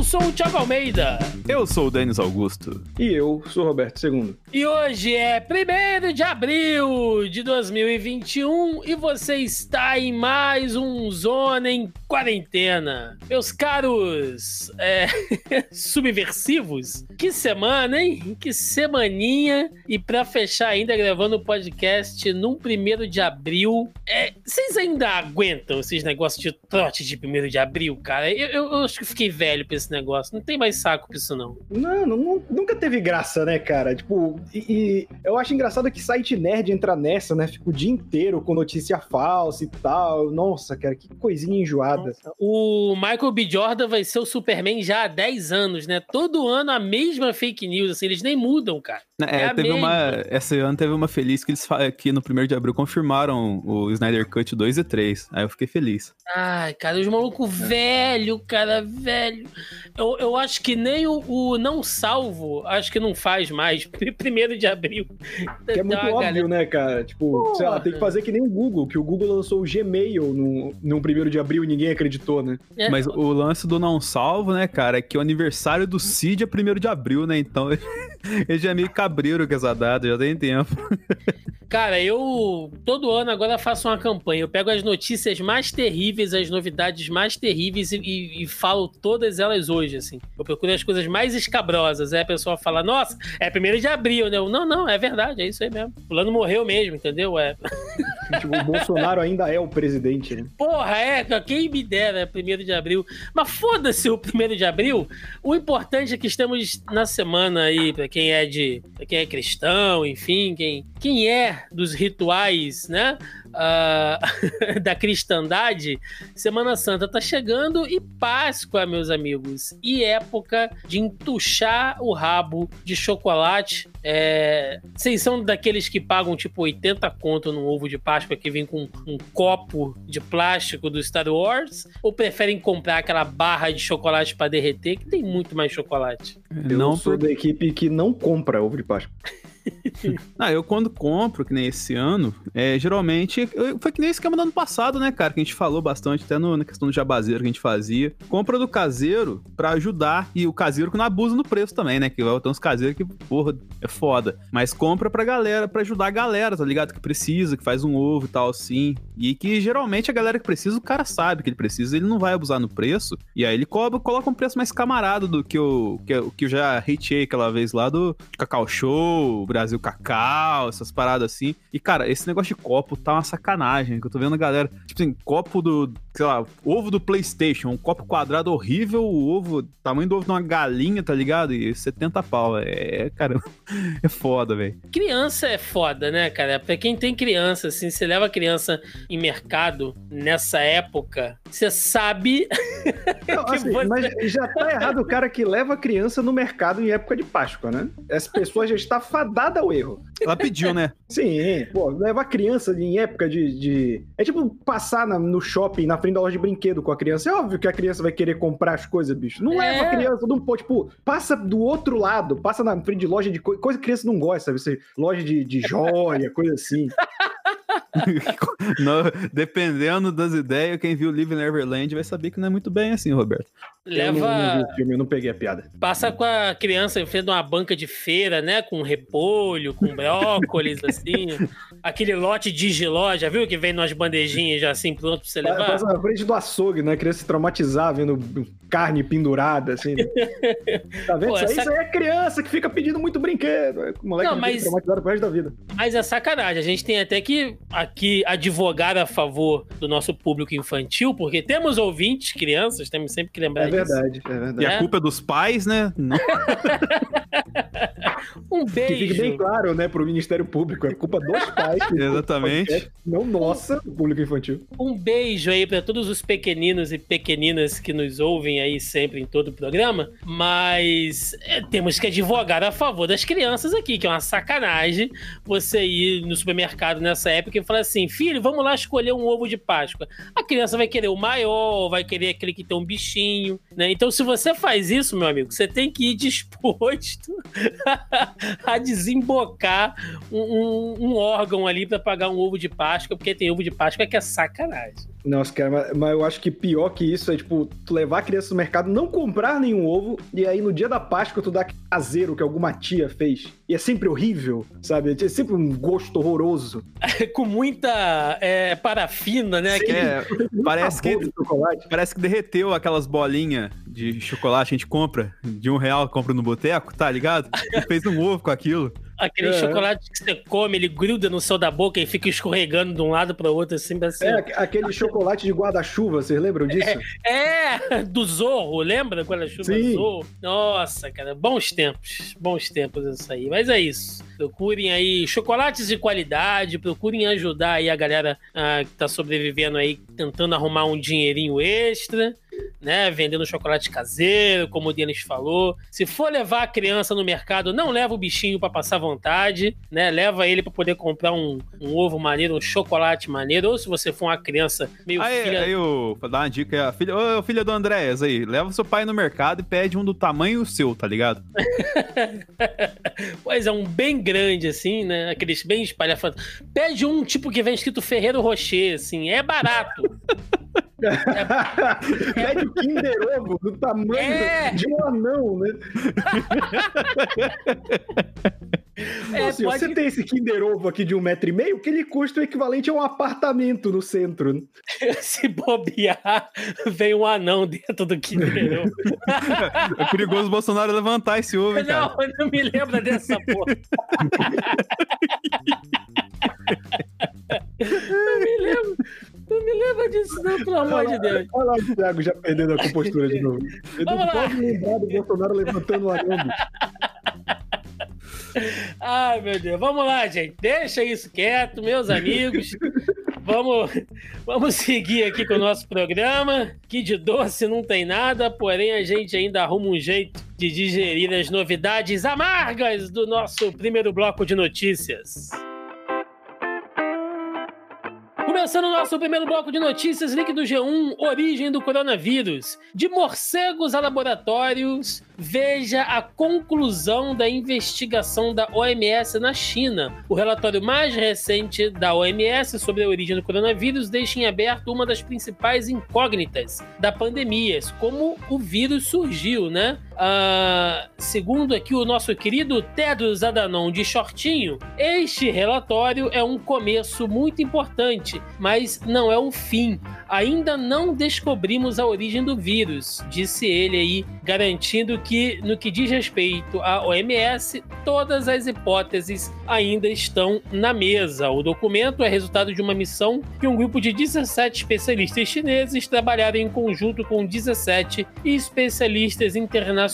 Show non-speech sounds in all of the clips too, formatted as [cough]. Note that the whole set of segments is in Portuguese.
Eu sou o Thiago Almeida. Eu sou o Denis Augusto. E eu sou o Roberto II. E hoje é 1 de abril de 2021 e você está em mais um Zona em Quarentena. Meus caros é, [laughs] subversivos, que semana, hein? Que semaninha. E para fechar ainda gravando o podcast num 1 de abril. É, vocês ainda aguentam esses negócios de trote de 1 de abril, cara? Eu, eu, eu acho que fiquei velho pra esse negócio. Não tem mais saco pra isso, não. Não, não nunca teve graça, né, cara? Tipo, e, e, eu acho engraçado que site nerd entra nessa, né? Fica o dia inteiro com notícia falsa e tal. Nossa, cara, que coisinha enjoada. Nossa. O Michael B. Jordan vai ser o Superman já há 10 anos, né? Todo ano a mesma fake news, assim, eles nem mudam, cara. É, é teve uma. Esse ano teve uma feliz que eles aqui no 1 de abril confirmaram o Snyder Cut 2 e 3. Aí eu fiquei feliz. Ai, cara, os malucos velho, cara, velho. Eu, eu acho que nem o, o, Não Salvo, acho que não faz mais. [laughs] Primeiro de abril. Que é muito óbvio, galera... né, cara? Tipo, Porra. sei lá, tem que fazer que nem o Google, que o Google lançou o Gmail no, no primeiro de abril e ninguém acreditou, né? É. Mas o lance do Não Salvo, né, cara, é que o aniversário do Cid é primeiro de abril, né? Então [laughs] ele já é meio cabreiro com essa data, já tem tempo. [laughs] Cara, eu todo ano agora faço uma campanha. Eu pego as notícias mais terríveis, as novidades mais terríveis e, e, e falo todas elas hoje, assim. Eu procuro as coisas mais escabrosas. Aí a pessoa fala, nossa, é primeiro de abril, né? Eu, não, não, é verdade, é isso aí mesmo. O fulano morreu mesmo, entendeu? É. [laughs] Tipo, o Bolsonaro ainda é o presidente, né? Porra, é, quem me dera, primeiro de abril. Mas foda-se o primeiro de abril. O importante é que estamos na semana aí, pra quem é de. Pra quem é cristão, enfim, quem, quem é dos rituais, né? Uh, [laughs] da cristandade, Semana Santa tá chegando e Páscoa, meus amigos, e época de entuchar o rabo de chocolate. É... Vocês são daqueles que pagam tipo 80 conto num ovo de Páscoa que vem com um copo de plástico do Star Wars? Ou preferem comprar aquela barra de chocolate para derreter que tem muito mais chocolate? Eu não sou da equipe que não compra ovo de Páscoa. [laughs] ah, eu quando compro, que nem esse ano, é, geralmente. Eu, foi que nem esse esquema do ano passado, né, cara? Que a gente falou bastante, até no, na questão do jabazeiro que a gente fazia. Compra do caseiro pra ajudar. E o caseiro que não abusa no preço também, né? Que tem uns caseiros que, porra, é foda. Mas compra pra galera, pra ajudar a galera, tá ligado? Que precisa, que faz um ovo e tal, assim. E que geralmente a galera que precisa, o cara sabe que ele precisa, ele não vai abusar no preço. E aí ele cobra, coloca um preço mais camarado do que o que, que eu já hateei aquela vez lá do Cacau Show, Brasil Cacau, essas paradas assim. E, cara, esse negócio de copo tá uma sacanagem, que eu tô vendo a galera, tipo assim, copo do, sei lá, ovo do PlayStation, um copo quadrado horrível, o ovo, tamanho do ovo de uma galinha, tá ligado? E 70 pau. É, cara, [laughs] é foda, velho. Criança é foda, né, cara? Pra quem tem criança, assim, você leva a criança em mercado nessa época, você sabe. [laughs] Não, assim, você... Mas já tá errado o cara que leva a criança no mercado em época de Páscoa, né? Essa pessoa já está fadada ao erro. Ela pediu, né? Sim, pô, levar criança em época de. de... É tipo passar na, no shopping, na frente da loja de brinquedo com a criança. É óbvio que a criança vai querer comprar as coisas, bicho. Não é. leva a criança, não pode, tipo, passa do outro lado, passa na frente de loja de coisa, coisa que a criança não gosta, sabe? Loja de, de joia, coisa assim. [laughs] no, dependendo das ideias, quem viu Live Neverland vai saber que não é muito bem assim, Roberto. Leva. Eu não, não vi o filme, eu não peguei a piada. Passa com a criança em frente a uma banca de feira, né? Com repolho, com brócolis, assim. [laughs] Aquele lote de giló, já viu que vem nas bandejinhas já assim, pronto pra você levar? Passa na frente do açougue, né? A criança se traumatizar vendo carne pendurada, assim. Né? [laughs] tá vendo? Pô, isso, aí, isso aí é criança que fica pedindo muito brinquedo. O moleque não, mas... traumatizado pro resto da vida. Mas é sacanagem. A gente tem até que aqui advogar a favor do nosso público infantil, porque temos ouvintes, crianças, temos sempre que lembrar é verdade, é verdade. E a culpa é dos pais, né? [laughs] um beijo. Que fique bem claro, né, pro Ministério Público, é culpa dos pais. [laughs] Exatamente. não nossa, o público infantil. Um beijo aí para todos os pequeninos e pequeninas que nos ouvem aí sempre em todo o programa, mas é, temos que advogar a favor das crianças aqui, que é uma sacanagem você ir no supermercado nessa época e falar assim, filho, vamos lá escolher um ovo de Páscoa. A criança vai querer o maior, vai querer aquele que tem um bichinho, né? Então, se você faz isso, meu amigo, você tem que ir disposto [laughs] a desembocar um, um, um órgão ali para pagar um ovo de Páscoa, porque tem ovo de Páscoa que é sacanagem. Nossa, cara, mas, mas eu acho que pior que isso é, tipo, tu levar a criança no mercado, não comprar nenhum ovo, e aí no dia da Páscoa tu dá caseiro que alguma tia fez. E é sempre horrível, sabe? É sempre um gosto horroroso. [laughs] Com muita é, parafina, né? Sim, que... é, [laughs] parece, que, parece que derreteu aquelas bolinhas de chocolate, a gente compra de um real, compra no boteco, tá ligado? E fez um ovo com aquilo. Aquele é. chocolate que você come, ele gruda no céu da boca e fica escorregando de um lado para o outro, assim, assim. É, aquele chocolate de guarda-chuva, vocês lembram disso? É, é [laughs] do Zorro, lembra? Guarda-chuva Zorro. Nossa, cara, bons tempos, bons tempos isso aí. Mas é isso. Procurem aí chocolates de qualidade, procurem ajudar aí a galera ah, que tá sobrevivendo aí, tentando arrumar um dinheirinho extra né? Vendendo chocolate caseiro, como o Denis falou. Se for levar a criança no mercado, não leva o bichinho para passar vontade, né? Leva ele para poder comprar um, um, ovo maneiro, um chocolate maneiro. Ou se você for uma criança meio aí, filha... Aí, eu, vou dar uma dica, a filha, ô, filha do Andréas aí, leva seu pai no mercado e pede um do tamanho seu, tá ligado? [laughs] pois é, um bem grande, assim, né? Aqueles bem espalhafatos. Pede um tipo que vem escrito Ferreiro Rocher, assim, é barato. [laughs] Pede o Kinder Ovo do tamanho é. de um anão, né? [laughs] É, assim, pode... Você tem esse Kinder Ovo aqui de um metro e meio, que ele custa o equivalente a um apartamento no centro. Né? [laughs] Se bobear, vem um anão dentro do Kinder Ovo. É perigoso o Bolsonaro levantar esse ovo, hein, Não, cara? não me lembra dessa porra. não me lembro. [laughs] Não me lembra disso, não, pelo amor de Deus. Olha lá o Thiago já perdendo a compostura de novo. Ele Vamos não lá. pode lembrar do Bolsonaro levantando o anão. Ai, meu Deus. Vamos lá, gente. Deixa isso quieto, meus amigos. Vamos, vamos seguir aqui com o nosso programa, que de doce não tem nada, porém a gente ainda arruma um jeito de digerir as novidades amargas do nosso primeiro bloco de notícias. Começando o nosso primeiro bloco de notícias, link do G1, origem do coronavírus. De morcegos a laboratórios, veja a conclusão da investigação da OMS na China. O relatório mais recente da OMS sobre a origem do coronavírus deixa em aberto uma das principais incógnitas da pandemia, como o vírus surgiu, né? Uh, segundo aqui o nosso querido Tedros Adhanom de shortinho, este relatório é um começo muito importante, mas não é o fim. Ainda não descobrimos a origem do vírus, disse ele aí, garantindo que, no que diz respeito à OMS, todas as hipóteses ainda estão na mesa. O documento é resultado de uma missão que um grupo de 17 especialistas chineses trabalharam em conjunto com 17 especialistas internacionais.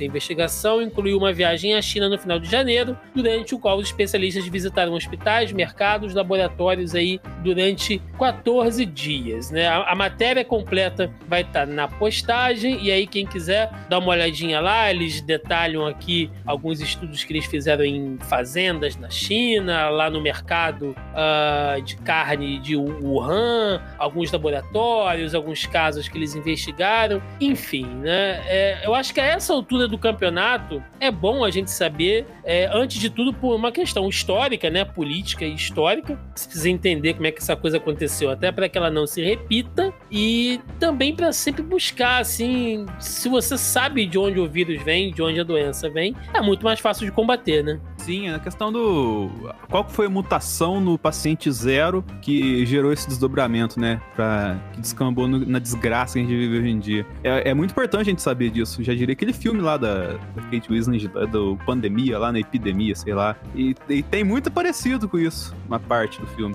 A investigação incluiu uma viagem à China no final de janeiro, durante o qual os especialistas visitaram hospitais, mercados, laboratórios aí durante 14 dias. Né? A, a matéria completa vai estar tá na postagem, e aí quem quiser dar uma olhadinha lá, eles detalham aqui alguns estudos que eles fizeram em fazendas na China, lá no mercado uh, de carne de Wuhan, alguns laboratórios, alguns casos que eles investigaram, enfim, né? É, eu acho que a essa altura do campeonato é bom a gente saber, é, antes de tudo, por uma questão histórica, né? Política e histórica. Precisa entender como é que essa coisa aconteceu, até para que ela não se repita e também para sempre buscar, assim, se você sabe de onde o vírus vem, de onde a doença vem, é muito mais fácil de combater, né? Sim, a questão do. Qual foi a mutação no paciente zero que gerou esse desdobramento, né? Pra... Que descambou no... na desgraça que a gente vive hoje em dia. É, é, muito importante a gente saber disso. Já diria aquele filme lá da, da Kate Winslet, do Pandemia, lá na epidemia, sei lá. E, e tem muito parecido com isso, uma parte do filme.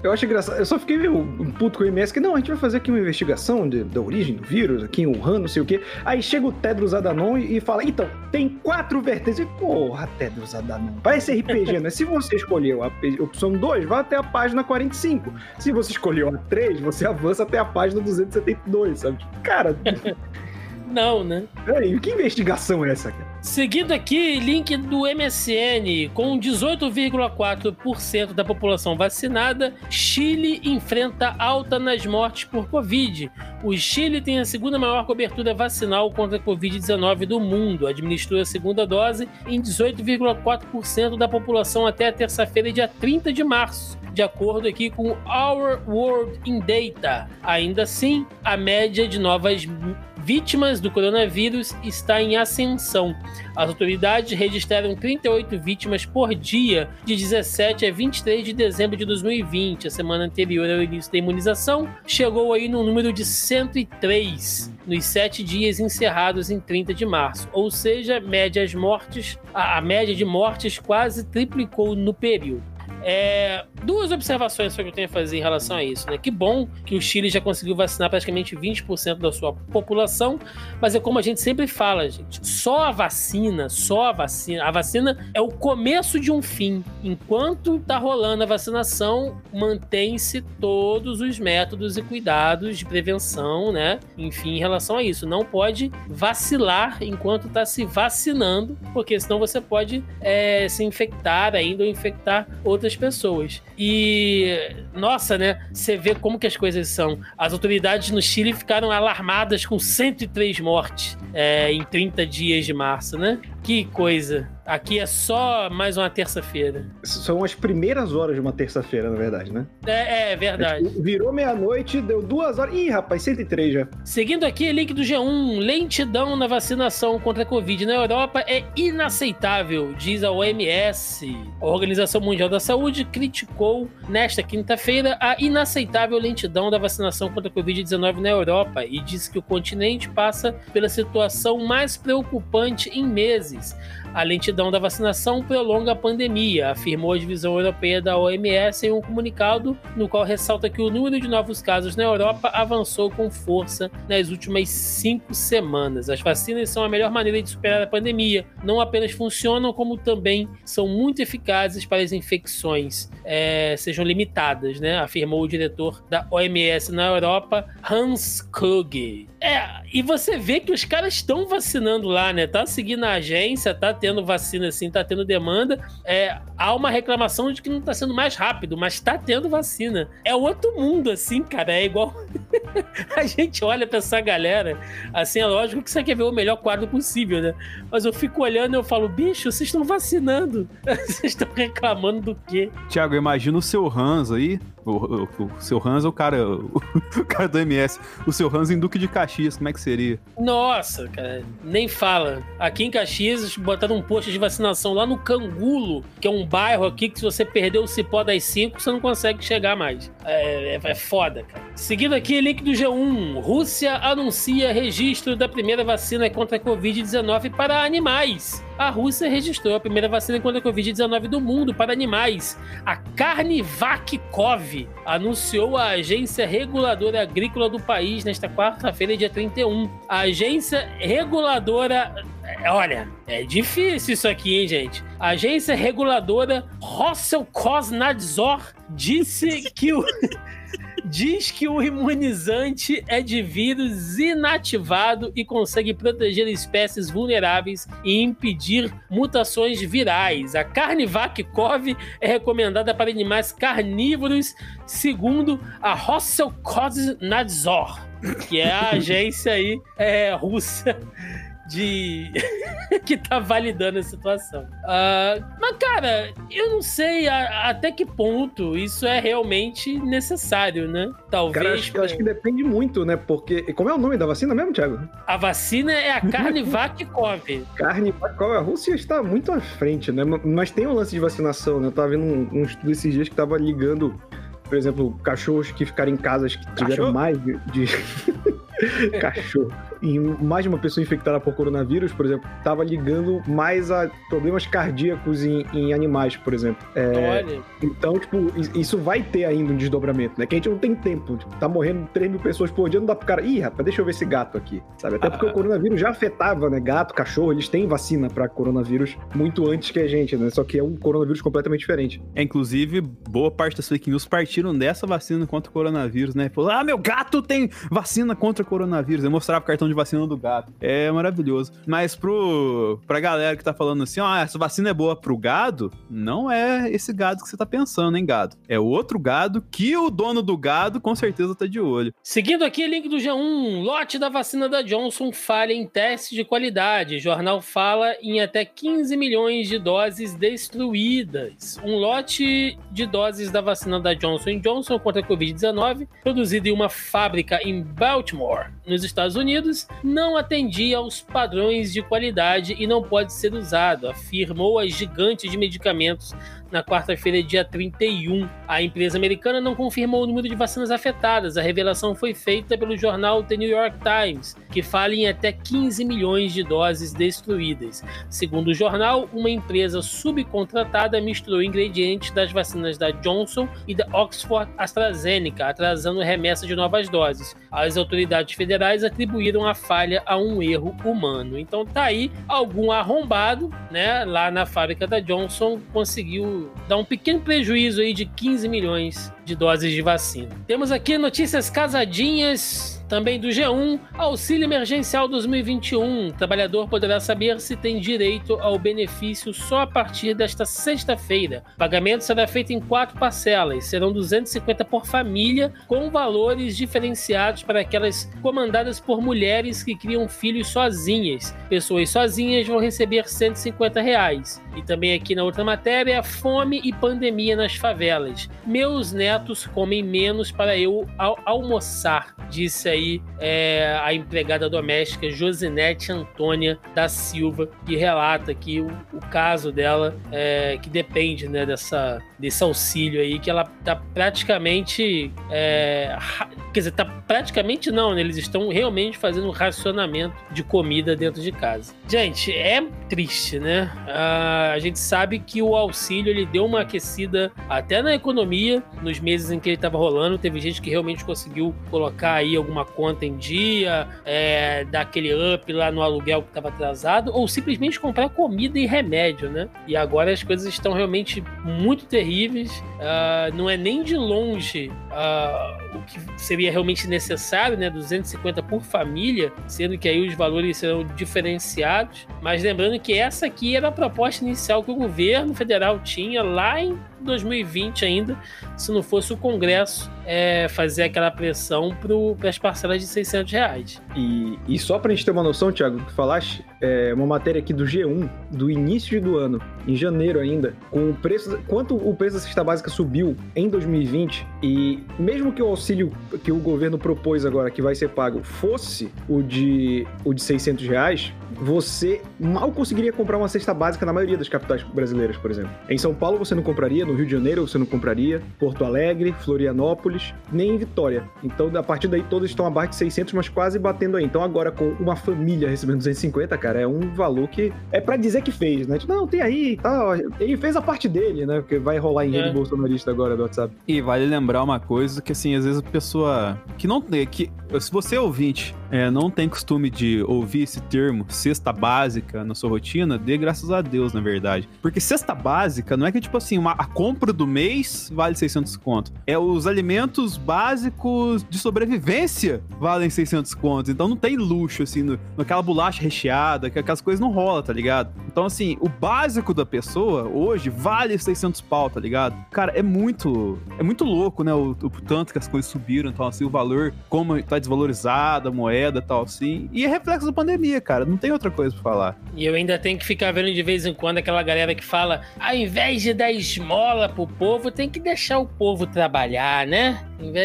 Eu acho engraçado. Eu só fiquei meio um puto com o MS que não, a gente vai fazer aqui uma investigação de, da origem do vírus, aqui em Wuhan, não sei o quê. Aí chega o Tedros Adhanom e, e fala: então, tem quatro vertentes. Porra, Tedros Adhanom. Parece RPG, né? Se você escolheu a opção 2, vai até a página 45. Se você escolheu a 3, você avança até a página 272, sabe? Tipo, cara. Não, né? Peraí, que investigação é essa, cara? Seguindo aqui, link do MSN. Com 18,4% da população vacinada, Chile enfrenta alta nas mortes por Covid. O Chile tem a segunda maior cobertura vacinal contra a Covid-19 do mundo. Administrou a segunda dose em 18,4% da população até a terça-feira, dia 30 de março de acordo aqui com Our World in Data. Ainda assim, a média de novas vítimas do coronavírus está em ascensão. As autoridades registraram 38 vítimas por dia de 17 a 23 de dezembro de 2020. A semana anterior ao início da imunização chegou aí no número de 103 nos sete dias encerrados em 30 de março, ou seja, médias mortes, a, a média de mortes quase triplicou no período. É, duas observações só que eu tenho a fazer em relação a isso, né? Que bom que o Chile já conseguiu vacinar praticamente 20% da sua população, mas é como a gente sempre fala, gente, só a vacina, só a vacina, a vacina é o começo de um fim. Enquanto tá rolando a vacinação, mantém-se todos os métodos e cuidados de prevenção, né? Enfim, em relação a isso, não pode vacilar enquanto tá se vacinando, porque senão você pode é, se infectar ainda ou infectar outras outras pessoas. E, nossa, né? Você vê como que as coisas são. As autoridades no Chile ficaram alarmadas com 103 mortes é, em 30 dias de março, né? Que coisa. Aqui é só mais uma terça-feira. São as primeiras horas de uma terça-feira, na verdade, né? É, é verdade. É, tipo, virou meia-noite, deu duas horas. Ih, rapaz, 103 já. Seguindo aqui, link do G1. Lentidão na vacinação contra a Covid na Europa é inaceitável, diz a OMS. A Organização Mundial da Saúde criticou nesta quinta-feira a inaceitável lentidão da vacinação contra a Covid-19 na Europa e disse que o continente passa pela situação mais preocupante em meses a lentidão da vacinação prolonga a pandemia, afirmou a divisão europeia da OMS em um comunicado no qual ressalta que o número de novos casos na Europa avançou com força nas últimas cinco semanas. As vacinas são a melhor maneira de superar a pandemia. Não apenas funcionam, como também são muito eficazes para as infecções é, sejam limitadas, né? afirmou o diretor da OMS na Europa, Hans Kluge. É, e você vê que os caras estão vacinando lá, né? Tá seguindo a agência, tá tendo vacina assim, tá tendo demanda. É, há uma reclamação de que não tá sendo mais rápido, mas tá tendo vacina. É outro mundo, assim, cara. É igual. [laughs] a gente olha pra essa galera, assim, é lógico que você quer ver o melhor quadro possível, né? Mas eu fico olhando e eu falo, bicho, vocês estão vacinando. [laughs] vocês estão reclamando do quê? Tiago, imagina o seu Hans aí o, o, o, seu Hans é o cara, o, [laughs] o, cara do MS. O seu Hans em Duque de Caxias, como é que seria? Nossa, cara, nem fala. Aqui em Caxias, botaram um posto de vacinação lá no Cangulo, que é um bairro aqui que se você perder o cipó das 5, você não consegue chegar mais. É, é, é foda, cara. Seguindo aqui, link do G1. Rússia anuncia registro da primeira vacina contra a Covid-19 para animais a Rússia registrou a primeira vacina contra a Covid-19 do mundo para animais. A Carnivacov anunciou a Agência Reguladora Agrícola do país nesta quarta-feira, dia 31. A Agência Reguladora. Olha, é difícil isso aqui, hein, gente? A Agência Reguladora Rosselkosnadzor disse que o. [laughs] diz que o imunizante é de vírus inativado e consegue proteger espécies vulneráveis e impedir mutações virais. A carne Vakikov é recomendada para animais carnívoros, segundo a Rosselkoznadzor, que é a [laughs] agência aí é, russa de [laughs] que tá validando a situação. Uh, mas, cara, eu não sei a, até que ponto isso é realmente necessário, né? Talvez. Cara, acho, acho, que depende muito, né? Porque. Como é o nome da vacina mesmo, Thiago? A vacina é a carne [laughs] Vakikov. carne Vakikov. A Rússia está muito à frente, né? Mas tem um lance de vacinação, né? Eu tava vendo um, um estudo esses dias que tava ligando, por exemplo, cachorros que ficaram em casas que tiveram Cachorro? mais de... de... [laughs] [laughs] Cachorro. E mais de uma pessoa infectada por coronavírus, por exemplo, estava ligando mais a problemas cardíacos em, em animais, por exemplo. É, então, tipo, isso vai ter ainda um desdobramento, né? Que a gente não tem tempo. Tipo, tá morrendo 3 mil pessoas por dia, não dá pro cara. Ih, rapaz, deixa eu ver esse gato aqui. Sabe? Até porque ah. o coronavírus já afetava, né? Gato, cachorro, eles têm vacina para coronavírus muito antes que a gente, né? Só que é um coronavírus completamente diferente. É, inclusive, boa parte das fake news partiram dessa vacina contra o coronavírus, né? Falou, ah, meu gato tem vacina contra contra coronavírus. Eu mostrava o cartão de vacina do gato. É maravilhoso. Mas pro, pra galera que tá falando assim, ó, ah, essa vacina é boa pro gado, não é esse gado que você tá pensando, hein, gado. É outro gado que o dono do gado com certeza tá de olho. Seguindo aqui, link do G1. Lote da vacina da Johnson falha em teste de qualidade. Jornal fala em até 15 milhões de doses destruídas. Um lote de doses da vacina da Johnson Johnson contra a Covid-19, produzido em uma fábrica em Baltimore, nos Estados Unidos, não atendia aos padrões de qualidade e não pode ser usado, afirmou a gigante de medicamentos na quarta-feira, dia 31. A empresa americana não confirmou o número de vacinas afetadas. A revelação foi feita pelo jornal The New York Times, que fala em até 15 milhões de doses destruídas. Segundo o jornal, uma empresa subcontratada misturou ingredientes das vacinas da Johnson e da Oxford AstraZeneca, atrasando remessa de novas doses. As autoridades federais atribuíram a falha a um erro humano. Então tá aí algum arrombado, né, lá na fábrica da Johnson conseguiu dá um pequeno prejuízo aí de 15 milhões de doses de vacina. Temos aqui notícias casadinhas também do G1, Auxílio Emergencial 2021. O trabalhador poderá saber se tem direito ao benefício só a partir desta sexta-feira. O pagamento será feito em quatro parcelas, serão 250 por família, com valores diferenciados para aquelas comandadas por mulheres que criam filhos sozinhas. Pessoas sozinhas vão receber 150 reais. E também aqui na outra matéria, fome e pandemia nas favelas. Meus netos comem menos para eu al almoçar, disse aí é, a empregada doméstica Josinete Antônia da Silva, que relata que o, o caso dela, é, que depende né, dessa, desse auxílio aí, que ela tá praticamente. É, quer dizer, tá praticamente não, né? Eles estão realmente fazendo um racionamento de comida dentro de casa. Gente, é triste, né? Ah, a gente sabe que o auxílio ele deu uma aquecida até na economia nos meses em que ele estava rolando. Teve gente que realmente conseguiu colocar aí alguma conta em dia, é, dar aquele up lá no aluguel que estava atrasado, ou simplesmente comprar comida e remédio, né? E agora as coisas estão realmente muito terríveis. Uh, não é nem de longe uh, o que seria realmente necessário, né? 250 por família, sendo que aí os valores serão diferenciados. Mas lembrando que essa aqui era a proposta inicial que o governo federal tinha lá em 2020 ainda, se não fosse o Congresso é, fazer aquela pressão para as parcelas de 600 reais. E, e só para a gente ter uma noção, Thiago, que falaste, é uma matéria aqui do G1, do início do ano, em janeiro ainda, com o preço, quanto o preço da cesta básica subiu em 2020 e mesmo que o auxílio que o governo propôs agora, que vai ser pago, fosse o de, o de 600 reais, você mal conseguiria comprar uma cesta básica na maioria das capitais brasileiras, por exemplo. Em São Paulo você não compraria, no Rio de Janeiro você não compraria, Porto Alegre, Florianópolis, nem em Vitória. Então, a partir daí, todos estão abaixo de 600, mas quase batendo aí. Então, agora com uma família recebendo 250, cara, é um valor que é para dizer que fez, né? Tipo, não, tem aí, tá. Ele fez a parte dele, né? Porque vai rolar em é. rede bolsonarista agora do WhatsApp. E vale lembrar uma coisa que, assim, às vezes a pessoa que não tem, que se você é ouvinte, é, não tem costume de ouvir esse termo, cesta básica, na sua rotina, dê graças a Deus, na verdade. Porque cesta básica não é que, tipo assim, uma, a compra do mês vale 600 conto. É os alimentos básicos de sobrevivência valem 600 contos. Então não tem luxo, assim, no, naquela bolacha recheada, que aquelas coisas não rola, tá ligado? Então, assim, o básico da pessoa hoje vale 600 pau, tá ligado? Cara, é muito, é muito louco, né? O, o tanto que as coisas subiram, então, assim, o valor, como tá desvalorizada a moeda tal, assim. E é reflexo da pandemia, cara. Não tem outra coisa pra falar. E eu ainda tenho que ficar vendo de vez em quando aquela galera que fala: ao invés de dar esmola pro povo, tem que deixar o povo trabalhar, né?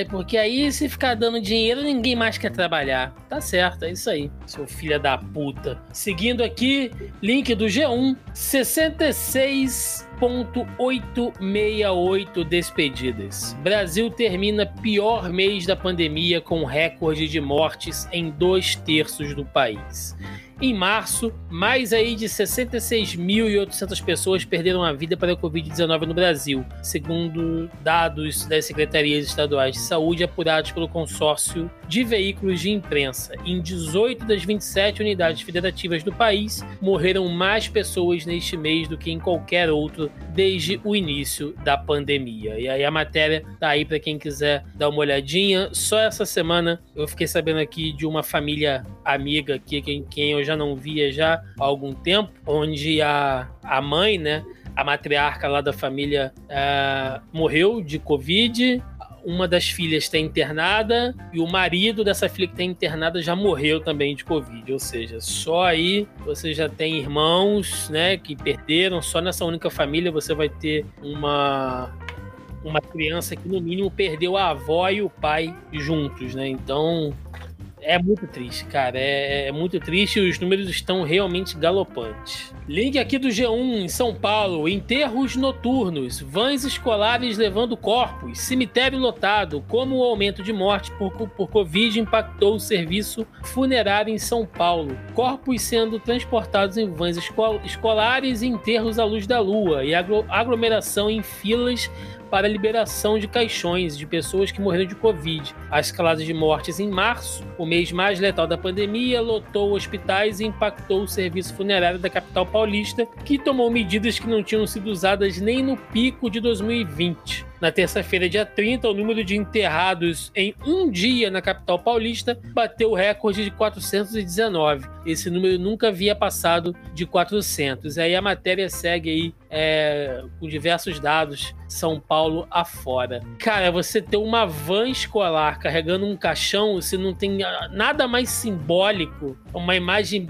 Porque aí, se ficar dando dinheiro, ninguém mais quer trabalhar. Tá certo, é isso aí, seu filho da puta. Seguindo aqui, link do G1: 66,868 despedidas. Brasil termina pior mês da pandemia com recorde de mortes em dois terços do país. Em março, mais aí de 66.800 pessoas perderam a vida para a Covid-19 no Brasil, segundo dados das secretarias estaduais de saúde apurados pelo consórcio de veículos de imprensa. Em 18 das 27 unidades federativas do país, morreram mais pessoas neste mês do que em qualquer outro desde o início da pandemia. E aí a matéria tá aí para quem quiser dar uma olhadinha. Só essa semana eu fiquei sabendo aqui de uma família amiga aqui, quem, eu já não via já há algum tempo, onde a, a mãe, né, a matriarca lá da família uh, morreu de Covid, uma das filhas está internada e o marido dessa filha que está internada já morreu também de Covid. Ou seja, só aí você já tem irmãos, né, que perderam. Só nessa única família você vai ter uma uma criança que no mínimo perdeu a avó e o pai juntos, né? Então é muito triste, cara. É, é, muito triste e os números estão realmente galopantes. Link aqui do G1 em São Paulo: enterros noturnos, vans escolares levando corpos, cemitério lotado. Como o aumento de morte por, por Covid impactou o serviço funerário em São Paulo. Corpos sendo transportados em vans escolares e enterros à luz da lua e aglomeração em filas para a liberação de caixões de pessoas que morreram de Covid. A escalada de mortes em março, o mês mais letal da pandemia, lotou hospitais e impactou o serviço funerário da capital paulista, que tomou medidas que não tinham sido usadas nem no pico de 2020. Na terça-feira, dia 30, o número de enterrados em um dia na capital paulista bateu o recorde de 419. Esse número nunca havia passado de 400. Aí a matéria segue aí é, com diversos dados, São Paulo afora. Cara, você ter uma van escolar carregando um caixão, se não tem nada mais simbólico, uma imagem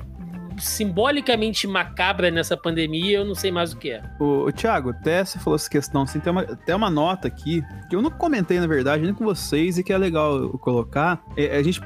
simbolicamente macabra nessa pandemia, eu não sei mais o que é. O, o Thiago, até você falou essa questão, assim, tem uma, até uma nota aqui, que eu não comentei, na verdade, nem com vocês, e que é legal eu colocar. É, a gente,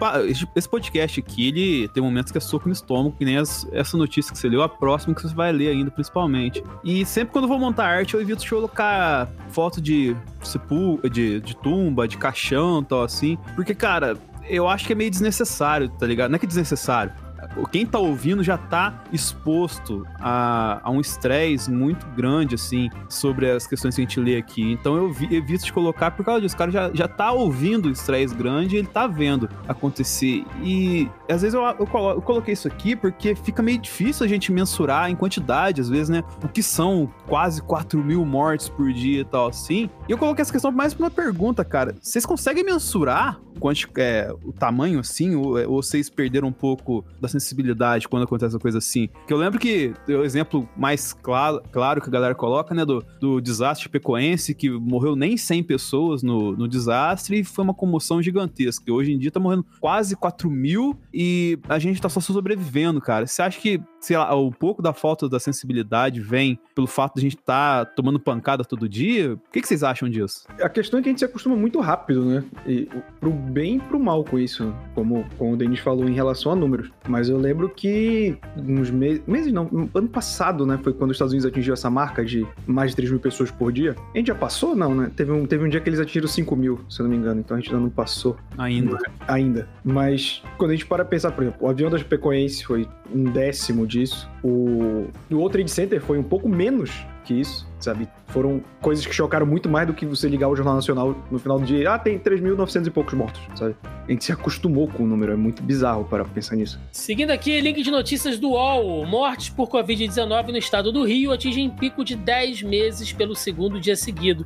esse podcast aqui, ele tem momentos que é soco no estômago, que nem as, essa notícia que você leu, a próxima que você vai ler ainda, principalmente. E sempre quando eu vou montar arte, eu evito colocar foto de sepul de, de tumba, de caixão tal, assim, porque, cara, eu acho que é meio desnecessário, tá ligado? Não é que desnecessário quem tá ouvindo já tá exposto a, a um estresse muito grande, assim, sobre as questões que a gente lê aqui. Então eu vi, evito de colocar por causa disso. O cara já, já tá ouvindo o estresse grande e ele tá vendo acontecer. E às vezes eu, eu, eu, coloquei isso aqui porque fica meio difícil a gente mensurar em quantidade, às vezes, né? O que são quase 4 mil mortes por dia e tal, assim. E eu coloquei essa questão mais pra uma pergunta, cara. Vocês conseguem mensurar quanto, é, o tamanho, assim, ou, ou vocês perderam um pouco da sensibilidade quando acontece uma coisa assim? Que eu lembro que o exemplo mais claro, claro que a galera coloca, né, do, do desastre pecoense, que morreu nem 100 pessoas no, no desastre e foi uma comoção gigantesca. Hoje em dia tá morrendo quase 4 mil e a gente tá só sobrevivendo, cara. Você acha que sei lá, um pouco da falta da sensibilidade vem pelo fato de a gente estar tá tomando pancada todo dia? O que, que, vocês acham disso? A questão é que a gente se acostuma muito rápido, né? E pro bem pro mal com isso, como, como o Denis falou em relação a números. Mas eu lembro que uns meses, meses não, ano passado, né? Foi quando os Estados Unidos atingiu essa marca de mais de 3 mil pessoas por dia. A gente já passou? Não, né? Teve um, teve um dia que eles atingiram 5 mil, se eu não me engano. Então a gente ainda não passou. Ainda. Ainda. Mas quando a gente para pensar, por exemplo, o avião da Chapecoense foi um décimo disso. O, o World Trade Center foi um pouco menos que isso, sabe? Foram coisas que chocaram muito mais do que você ligar o Jornal Nacional no final do dia. Ah, tem 3.900 e poucos mortos, sabe? A gente se acostumou com o número, é muito bizarro para pensar nisso. Seguindo aqui, link de notícias do UOL. Mortes por Covid-19 no estado do Rio atingem pico de 10 meses pelo segundo dia seguido.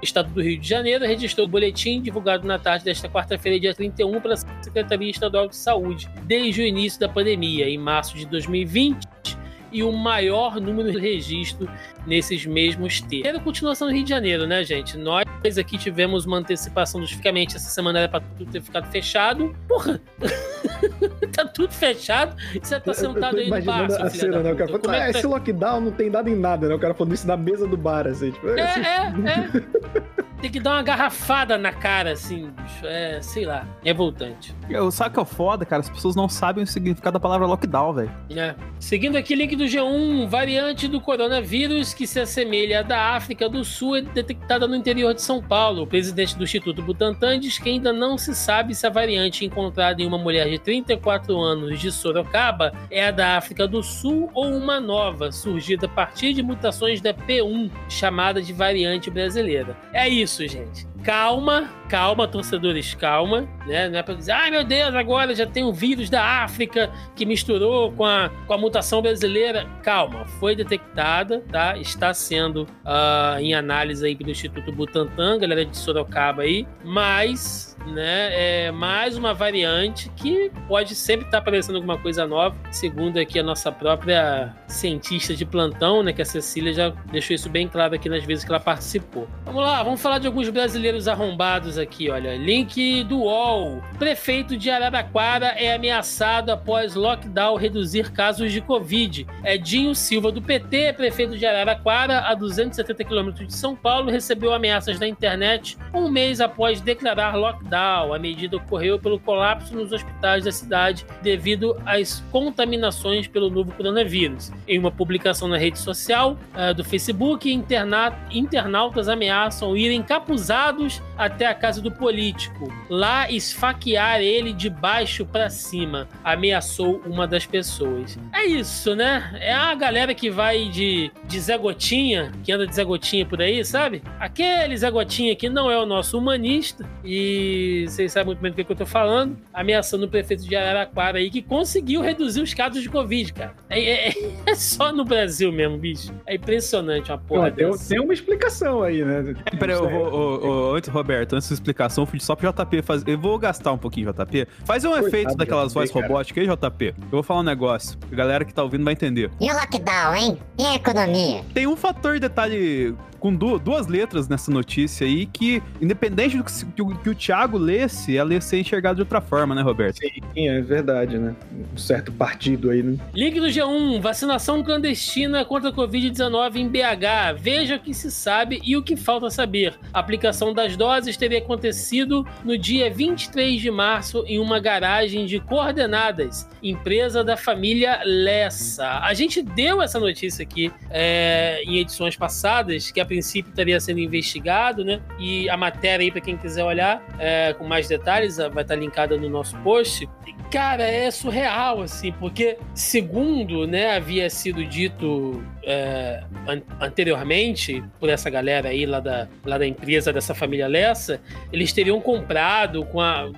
O Estado do Rio de Janeiro registrou o boletim divulgado na tarde desta quarta-feira, dia 31, pela Secretaria Estadual de Saúde, desde o início da pandemia, em março de 2020 e o maior número de registro nesses mesmos termos. Era continuação do Rio de Janeiro, né, gente? Nós aqui tivemos uma antecipação justificamente. Essa semana era pra tudo ter ficado fechado. Porra! [laughs] tá tudo fechado e você tá sentado aí no bar. A cena, né? O cara falou, é, esse lockdown não tem dado em nada, né? O cara falou isso na mesa do bar, assim. Tipo, é, é, é. [laughs] tem que dar uma garrafada na cara, assim, bicho. É, sei lá, é voltante. Eu, sabe o que é foda, cara? As pessoas não sabem o significado da palavra lockdown, velho. É. Seguindo aqui, link do G1, variante do coronavírus que se assemelha à da África do Sul é detectada no interior de São Paulo. O presidente do Instituto Butantan diz que ainda não se sabe se a variante encontrada em uma mulher de 34 anos de Sorocaba é a da África do Sul ou uma nova, surgida a partir de mutações da P1, chamada de variante brasileira. É isso, gente calma, calma, torcedores, calma, né? Não é pra dizer, ai meu Deus, agora já tem um vírus da África que misturou com a, com a mutação brasileira. Calma, foi detectada, tá? Está sendo uh, em análise aí pelo Instituto Butantan, galera de Sorocaba aí, mas né? É mais uma variante que pode sempre estar tá aparecendo alguma coisa nova, segundo aqui a nossa própria cientista de plantão, né? Que a Cecília já deixou isso bem claro aqui nas vezes que ela participou. Vamos lá, vamos falar de alguns brasileiros arrombados aqui, olha. Link do UOL. Prefeito de Araraquara é ameaçado após lockdown reduzir casos de Covid. Edinho Silva, do PT, prefeito de Araraquara, a 270 quilômetros de São Paulo, recebeu ameaças da internet um mês após declarar lockdown a medida ocorreu pelo colapso nos hospitais da cidade devido às contaminações pelo novo coronavírus. Em uma publicação na rede social uh, do Facebook, interna internautas ameaçam ir encapuzados até a casa do político, lá esfaquear ele de baixo para cima, ameaçou uma das pessoas. É isso, né? É a galera que vai de, de Zé Gotinha, que anda de Zé Gotinha por aí, sabe? Aquele Zé Gotinha que não é o nosso humanista e vocês sabem muito bem do que, eu tô falando, ameaçando o prefeito de Araraquara aí, que conseguiu reduzir os casos de Covid, cara. É, é, é [laughs] só no Brasil mesmo, bicho. É impressionante uma porra Não, tem, tem, uma explicação aí, né? É, peraí, antes, Roberto, antes da explicação, só pro JP fazer. Eu vou gastar um pouquinho, JP. Faz um Coitado, efeito daquelas vozes robóticas aí, JP. Eu vou falar um negócio. A galera que tá ouvindo vai entender. E o lockdown, hein? E a economia? Tem um fator, detalhe com duas letras nessa notícia aí que, independente do que, que, o, que o Thiago lesse, ela ia ser enxergada de outra forma, né, Roberto? Sim, é verdade, né? Um certo partido aí, né? Link do G1, vacinação clandestina contra a Covid-19 em BH. Veja o que se sabe e o que falta saber. A aplicação das doses teria acontecido no dia 23 de março em uma garagem de coordenadas, empresa da família Lessa. A gente deu essa notícia aqui é, em edições passadas, que a princípio estaria sendo investigado, né? E a matéria aí, para quem quiser olhar é, com mais detalhes, vai estar linkada no nosso post. Cara, é surreal, assim, porque segundo, né, havia sido dito é, an anteriormente por essa galera aí lá da, lá da empresa dessa família Lessa, eles teriam comprado com a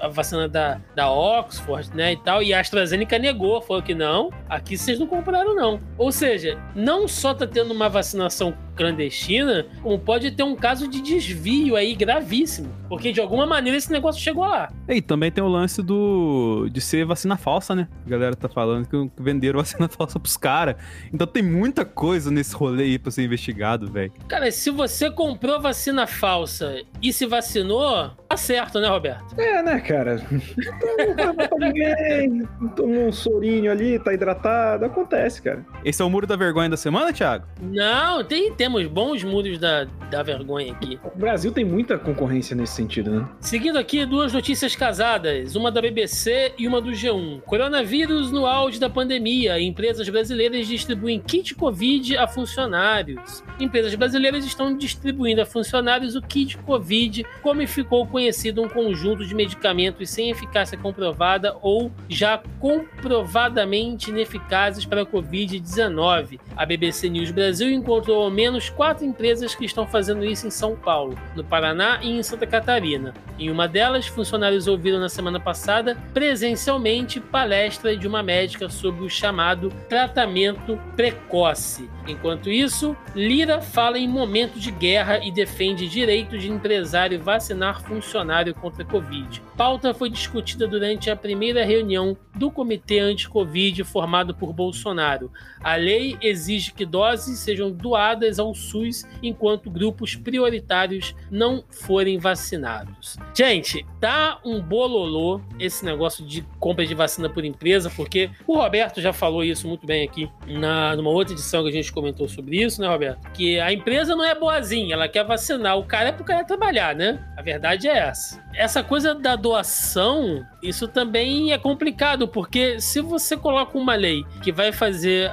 a vacina da, da Oxford, né, e tal, e a AstraZeneca negou, falou que não, aqui vocês não compraram não. Ou seja, não só tá tendo uma vacinação clandestina, como pode ter um caso de desvio aí gravíssimo, porque de alguma maneira esse negócio chegou lá. E também tem o lance do de ser vacina falsa, né? A galera tá falando que venderam [laughs] vacina falsa pros caras. Então tem muita coisa nesse rolê aí pra ser investigado, velho. Cara, se você comprou vacina falsa e se vacinou, tá certo, né, Roberto? É, né, cara? Não vai ninguém. Tomou um sorinho ali, tá hidratado. Acontece, cara. Esse é o muro da vergonha da semana, Thiago? Não, tem, temos bons muros da, da vergonha aqui. O Brasil tem muita concorrência nesse sentido, né? Seguindo aqui, duas notícias casadas, uma da BBC e uma do G1. Coronavírus no auge da pandemia. Empresas brasileiras distribuem kit Covid a funcionários. Empresas brasileiras estão distribuindo a funcionários o kit Covid, como ficou conhecido um conjunto de medicamentos sem eficácia comprovada ou já comprovadamente ineficazes para a Covid-19. A BBC News Brasil encontrou ao menos quatro empresas que estão fazendo isso em São Paulo, no Paraná e em Santa Catarina. Em uma delas, funcionários ouviram na semana passada presencialmente palestra de uma médica sobre o chamado tratamento precoce. Enquanto isso, Lira fala em momento de guerra e defende direito de empresário vacinar funcionário contra a Covid. Pauta foi discutida durante a primeira reunião do Comitê Anti-Covid formado por Bolsonaro. A lei exige que doses sejam doadas ao SUS enquanto grupos prioritários não forem vacinados. Gente, tá um bololô esse negócio de compra de vacina por empresa, porque o Roberto já falou isso muito bem aqui na, numa outra edição que a gente comentou sobre isso, né, Roberto? Que a empresa não é boazinha, ela quer vacinar o cara é pro cara trabalhar, né? A verdade é essa. Essa coisa da doação, isso também é complicado, porque se você coloca uma lei que vai fazer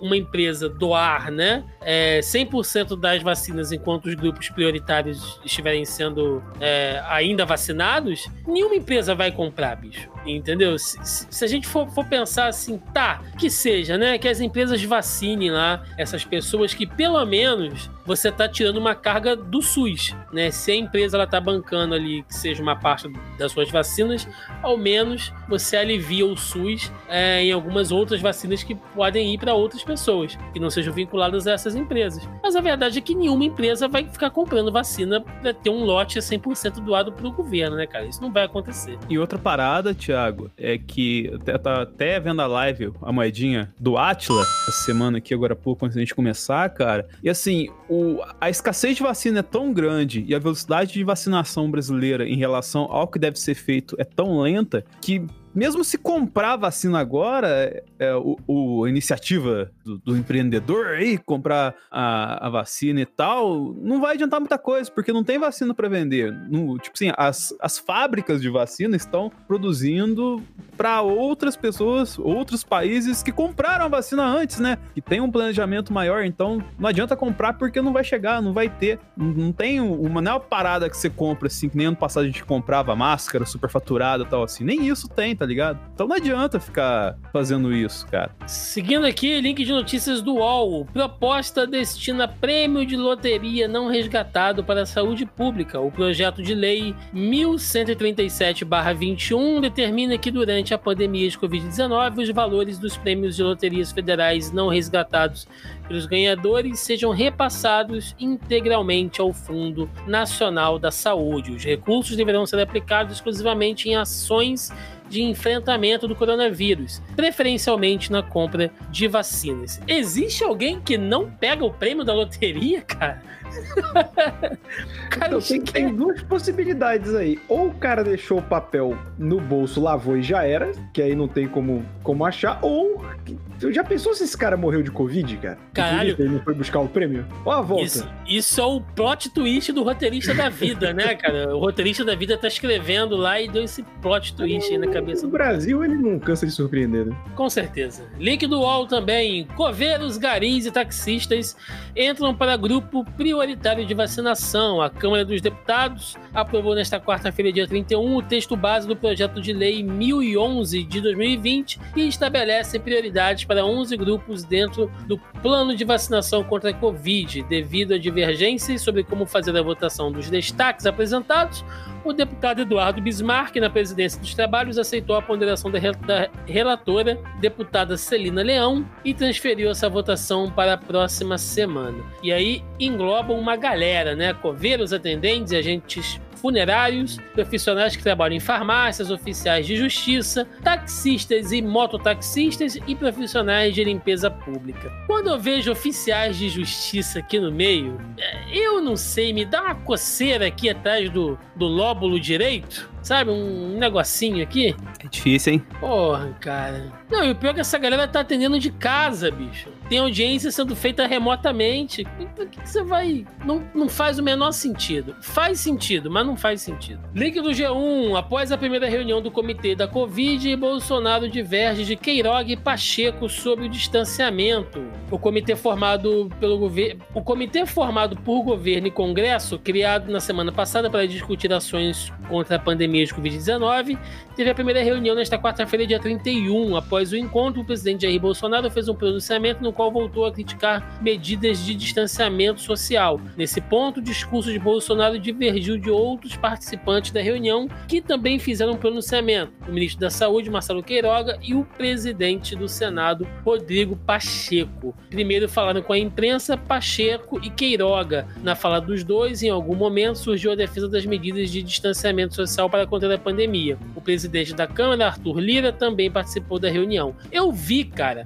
uma empresa doar, né, é, 100% das vacinas enquanto os grupos prioritários estiverem sendo é, ainda vacinados, nenhuma empresa vai comprar, bicho. Entendeu? Se, se a gente for, for, pensar assim, tá, que seja, né, que as empresas vacinem lá essas pessoas que pelo menos você tá tirando uma carga do SUS, né? Se a empresa ela tá bancando ali que seja uma parte das suas vacinas, ao menos você alivia o SUS é, em algumas outras vacinas que podem ir para outras pessoas, que não sejam vinculadas a essas empresas. Mas a verdade é que nenhuma empresa vai ficar comprando vacina para ter um lote 100% doado pro governo, né, cara? Isso não vai acontecer. E outra parada, Thiago, é que eu tá até vendo a live, a moedinha do Atila, essa semana aqui, agora há pouco, antes da gente começar, cara. E assim, o, a escassez de vacina é tão grande e a velocidade de vacinação brasileira em relação ao que deve ser feito é tão lenta que mesmo se comprar vacina agora, é, o, o, a iniciativa do, do, empreendedor aí, comprar a, a, vacina e tal, não vai adiantar muita coisa, porque não tem vacina para vender. No, tipo assim, as, as fábricas de vacina estão produzindo para outras pessoas, outros países que compraram a vacina antes, né? Que tem um planejamento maior, então não adianta comprar porque não vai chegar, não vai ter. Não, não tem uma, não é uma parada que você compra assim, que nem ano passado a gente comprava máscara superfaturada e tal assim. Nem isso tem, tá ligado? Então não adianta ficar fazendo isso, cara. Seguindo aqui, link de notícias do UOL. Proposta destina prêmio de loteria não resgatado para a saúde pública. O projeto de lei 1137-21 determina que durante a pandemia de Covid-19 os valores dos prêmios de loterias federais não resgatados pelos ganhadores sejam repassados integralmente ao Fundo Nacional da Saúde. Os recursos deverão ser aplicados exclusivamente em ações de enfrentamento do coronavírus, preferencialmente na compra de vacinas. Existe alguém que não pega o prêmio da loteria, [laughs] cara? [laughs] cara, então, tem, tem, duas possibilidades aí. Ou o cara deixou o papel no bolso, lavou e já era, que aí não tem como, como achar, ou já pensou se esse cara morreu de Covid, cara? Caralho. Ele não foi buscar o prêmio? Ó a volta. Isso, isso, é o plot twist do roteirista da vida, né, cara? O roteirista da vida tá escrevendo lá e deu esse plot twist aí na cabeça. No Brasil, ele não cansa de surpreender, né? Com certeza. Link do UOL também. Coveiros, garis e taxistas entram para grupo prioritário de vacinação. A Câmara dos Deputados aprovou nesta quarta-feira, dia 31, o texto base do projeto de lei 1011 de 2020 e estabelece prioridades para 11 grupos dentro do plano de vacinação contra a Covid. Devido a divergências sobre como fazer a votação dos destaques apresentados, o deputado Eduardo Bismarck, na presidência dos trabalhos, aceitou a ponderação da, relatora, deputada Celina Leão, e transferiu essa votação para a próxima semana. E aí engloba uma galera, né? Coveiros, atendentes agentes funerários, profissionais que trabalham em farmácias, oficiais de justiça, taxistas e mototaxistas e profissionais de limpeza pública. Quando eu vejo oficiais de justiça aqui no meio, é, eu não sei, me dá uma coceira aqui atrás do, do lóbulo direito. Sabe, um negocinho aqui. É difícil, hein? Porra, cara. Não, e o pior é que essa galera tá atendendo de casa, bicho. Tem audiência sendo feita remotamente. Por que, você vai. Não, não faz o menor sentido. Faz sentido, mas não faz sentido. Link do G1. Após a primeira reunião do comitê da Covid, Bolsonaro diverge de Queiroga e Pacheco sobre o distanciamento. O comitê formado pelo governo. O comitê formado por governo e Congresso, criado na semana passada para discutir ações contra a pandemia de Covid-19, teve a primeira reunião nesta quarta-feira, dia 31. Após o encontro, o presidente Jair Bolsonaro fez um pronunciamento no qual voltou a criticar medidas de distanciamento social. Nesse ponto, o discurso de Bolsonaro divergiu de outros participantes da reunião, que também fizeram um pronunciamento: o ministro da Saúde, Marcelo Queiroga, e o presidente do Senado, Rodrigo Pacheco. Primeiro falaram com a imprensa Pacheco e Queiroga. Na fala dos dois, em algum momento, surgiu a defesa das medidas de distanciamento social para conter a pandemia. O presidente da Câmara, Arthur Lira, também participou da reunião. Eu vi, cara,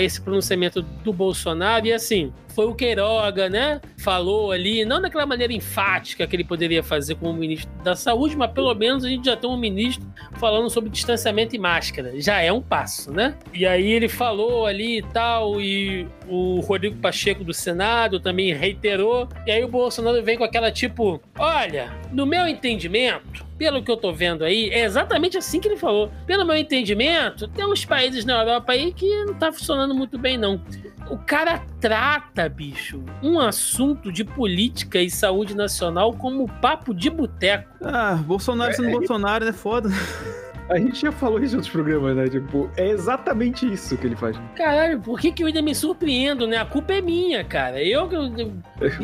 esse pronunciamento do Bolsonaro e assim, foi o Queiroga, né? Falou ali, não daquela maneira enfática que ele poderia fazer como ministro da Saúde, mas pelo menos a gente já tem um ministro falando sobre distanciamento e máscara. Já é um passo, né? E aí ele falou ali e tal, e o Rodrigo Pacheco do Senado também reiterou. E aí o Bolsonaro vem com aquela tipo: olha, no meu entendimento, pelo que eu tô vendo aí, é exatamente assim que ele falou. Pelo meu entendimento, tem uns países na Europa aí que não tá funcionando muito bem, não. O cara trata, bicho, um assunto de política e saúde nacional como papo de boteco. Ah, Bolsonaro sendo é, Bolsonaro, né? Foda. A gente já falou isso em outros programas, né? Tipo, é exatamente isso que ele faz. Caralho, por que, que eu ainda me surpreendo, né? A culpa é minha, cara. Eu que.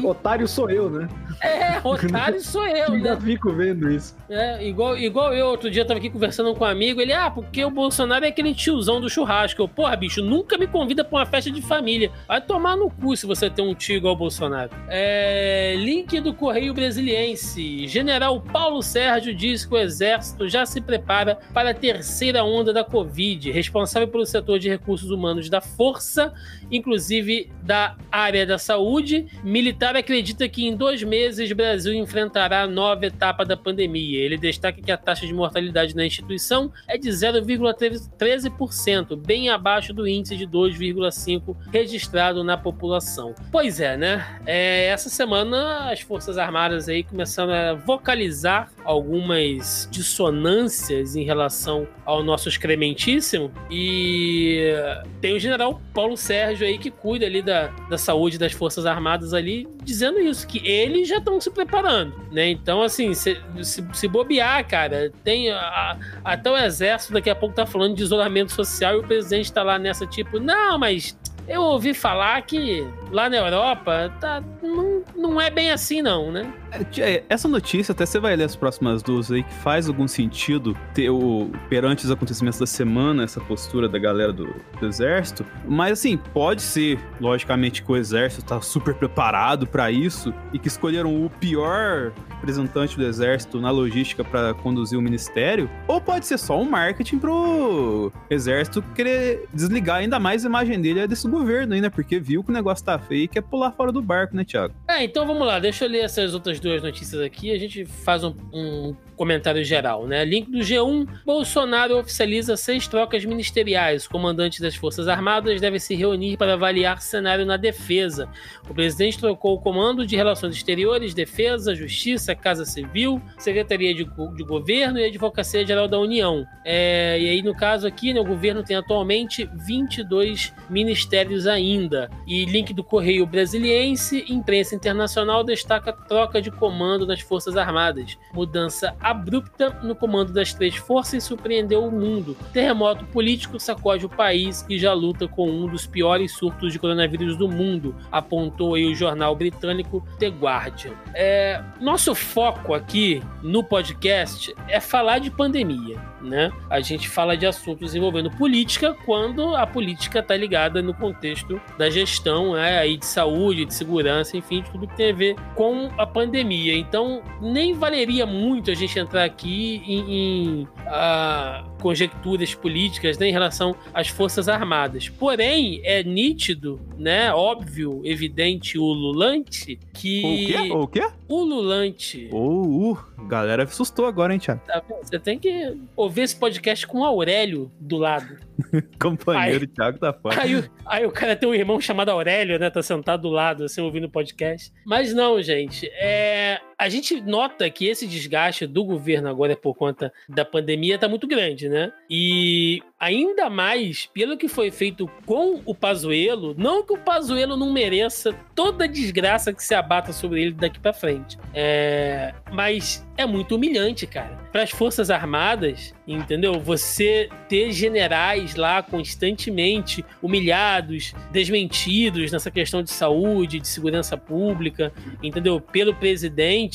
[laughs] Otário sou eu, né? É, otário sou eu, ainda né? fico vendo isso. É, igual, igual eu, outro dia tava aqui conversando com um amigo, ele, ah, porque o Bolsonaro é aquele tiozão do churrasco. Eu, porra, bicho, nunca me convida pra uma festa de família. Vai tomar no cu se você tem um tio igual o Bolsonaro. É, link do Correio Brasiliense. General Paulo Sérgio diz que o exército já se prepara para a terceira onda da Covid, responsável pelo setor de recursos humanos da Força, inclusive da área da saúde. Militar acredita que em dois meses o Brasil enfrentará a nova etapa da pandemia. Ele destaca que a taxa de mortalidade na instituição é de 0,13%, bem abaixo do índice de 2,5% registrado na população. Pois é, né? É, essa semana as Forças Armadas aí começaram a vocalizar algumas dissonâncias em relação ao nosso excrementíssimo. E tem o general Paulo Sérgio aí que cuida ali da, da saúde das Forças Armadas ali, dizendo isso, que eles já estão se preparando, né? Então, assim, se, se, se bobear, cara, tem a, até o exército daqui a pouco tá falando de isolamento social e o presidente tá lá nessa tipo, não, mas eu ouvi falar que lá na Europa tá, não, não é bem assim, não, né? É, é, essa notícia, até você vai ler as próximas duas aí, que faz algum sentido ter o, perante os acontecimentos da semana, essa postura da galera do, do exército. Mas assim, pode ser, logicamente, que o exército tá super preparado para isso e que escolheram o pior representante do exército na logística para conduzir o ministério, ou pode ser só um marketing pro exército querer desligar ainda mais a imagem dele desse governo ainda, porque viu que o negócio tá feio e quer pular fora do barco, né, Thiago? É, então vamos lá, deixa eu ler essas outras duas notícias aqui, a gente faz um, um comentário geral, né? Link do G1: Bolsonaro oficializa seis trocas ministeriais. Comandantes das Forças Armadas devem se reunir para avaliar cenário na defesa. O presidente trocou o comando de Relações Exteriores, Defesa, Justiça, Casa Civil, Secretaria de, de Governo e Advocacia Geral da União. É, e aí, no caso aqui, né, o governo tem atualmente 22 ministérios ainda. E link do Correio Brasiliense: imprensa internacional destaca troca de comando nas Forças Armadas. Mudança abrupta no comando das três forças surpreendeu o mundo. Terremoto político sacode o país que já luta com um dos piores surtos de coronavírus do mundo, apontou aí o jornal britânico The Guardian. É, nosso foco aqui no podcast é falar de pandemia né? A gente fala de assuntos envolvendo política quando a política está ligada no contexto da gestão, né? Aí de saúde, de segurança, enfim, de tudo que tem a ver com a pandemia. Então, nem valeria muito a gente entrar aqui em, em a, conjecturas políticas né, em relação às Forças Armadas. Porém, é nítido, né? Óbvio, evidente, ululante que. O quê? O quê? Ululante. Oh, uh, galera assustou agora, hein, Thiago? Tá Você tem que ouvir esse podcast com o Aurélio do lado. [laughs] Companheiro aí, Thiago tá fora. Aí, aí, o cara tem um irmão chamado Aurélio, né? Tá sentado do lado, assim, ouvindo o podcast. Mas não, gente. É, a gente nota que esse desgaste do governo agora por conta da pandemia tá muito grande, né? E ainda mais pelo que foi feito com o Pazuello, não que o Pazuello não mereça toda a desgraça que se abata sobre ele daqui para frente. É, mas é muito humilhante, cara. Para as Forças Armadas, entendeu? Você ter generais lá constantemente humilhados, desmentidos nessa questão de saúde, de segurança pública, entendeu? Pelo presidente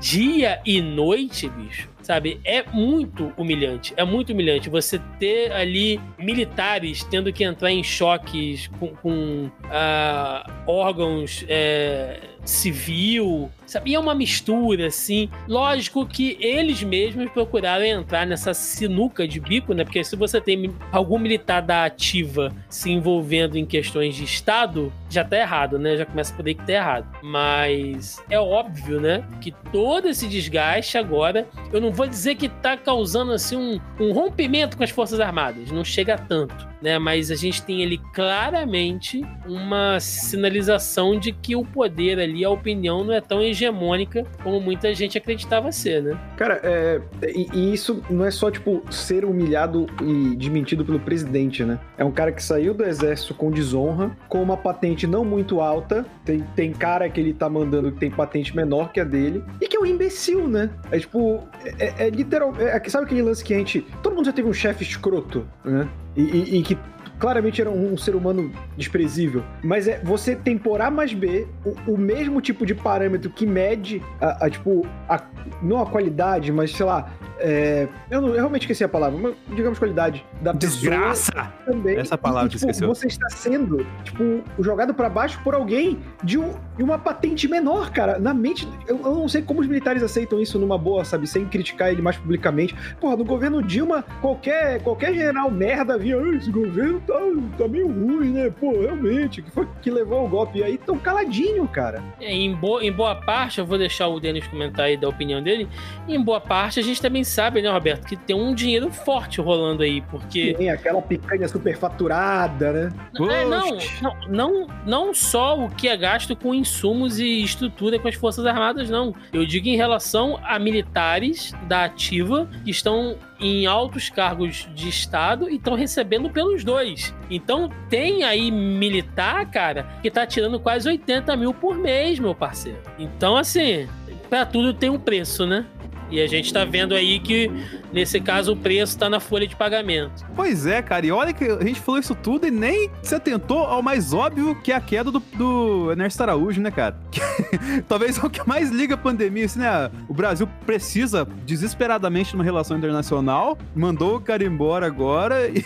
dia e noite, bicho sabe? É muito humilhante. É muito humilhante você ter ali militares tendo que entrar em choques com, com ah, órgãos. É, civil, sabe? E é uma mistura, assim. Lógico que eles mesmos procuraram entrar nessa sinuca de bico, né? Porque se você tem algum militar da ativa se envolvendo em questões de Estado, já tá errado, né? Já começa por aí que tá errado. Mas é óbvio, né? Que todo esse desgaste agora, eu não vou dizer que tá causando, assim, um, um rompimento com as Forças Armadas. Não chega tanto, né? Mas a gente tem ali claramente uma sinalização de que o poder ali, a opinião não é tão hegemônica como muita gente acreditava ser, né? Cara, é, e, e isso não é só, tipo, ser humilhado e desmentido pelo presidente, né? É um cara que saiu do exército com desonra, com uma patente não muito alta. Tem, tem cara que ele tá mandando que tem patente menor que a dele. E que é um imbecil, né? É tipo, é, é, é literal. É, sabe aquele lance que a gente. Todo mundo já teve um chefe escroto, né? E, e, que claramente era um, um, ser humano desprezível. Mas é você tem por A mais B o, o mesmo tipo de parâmetro que mede a, a tipo, a, não a qualidade, mas sei lá, é, eu, não, eu, realmente esqueci a palavra, mas digamos qualidade da Desgraça! também. Essa palavra e, tipo, esqueceu. Você está sendo, tipo, jogado para baixo por alguém de, um, de, uma patente menor, cara. Na mente, eu, eu, não sei como os militares aceitam isso numa boa, sabe? Sem criticar ele mais publicamente. Porra, no governo Dilma, qualquer, qualquer general merda vinha, esse governo tá, tá meio ruim, né? Pô, realmente, que foi que levou o golpe? E aí tão caladinho, cara. É, em, boa, em boa parte, eu vou deixar o Denis comentar aí da opinião dele. Em boa parte, a gente também sabe, né, Roberto, que tem um dinheiro forte rolando aí, porque. Tem aquela picanha superfaturada, né? É, não, não, não, não só o que é gasto com insumos e estrutura com as Forças Armadas, não. Eu digo em relação a militares da ativa que estão em altos cargos de Estado e estão recebendo pelos dois. Então tem aí militar, cara, que tá tirando quase 80 mil por mês, meu parceiro. Então, assim, para tudo tem um preço, né? E a gente tá vendo aí que, nesse caso, o preço tá na folha de pagamento. Pois é, cara. E olha que a gente falou isso tudo e nem se atentou ao mais óbvio que é a queda do, do Ernesto Araújo, né, cara? [laughs] Talvez é o que mais liga a pandemia, assim, né? O Brasil precisa desesperadamente de uma relação internacional, mandou o cara embora agora [laughs] e,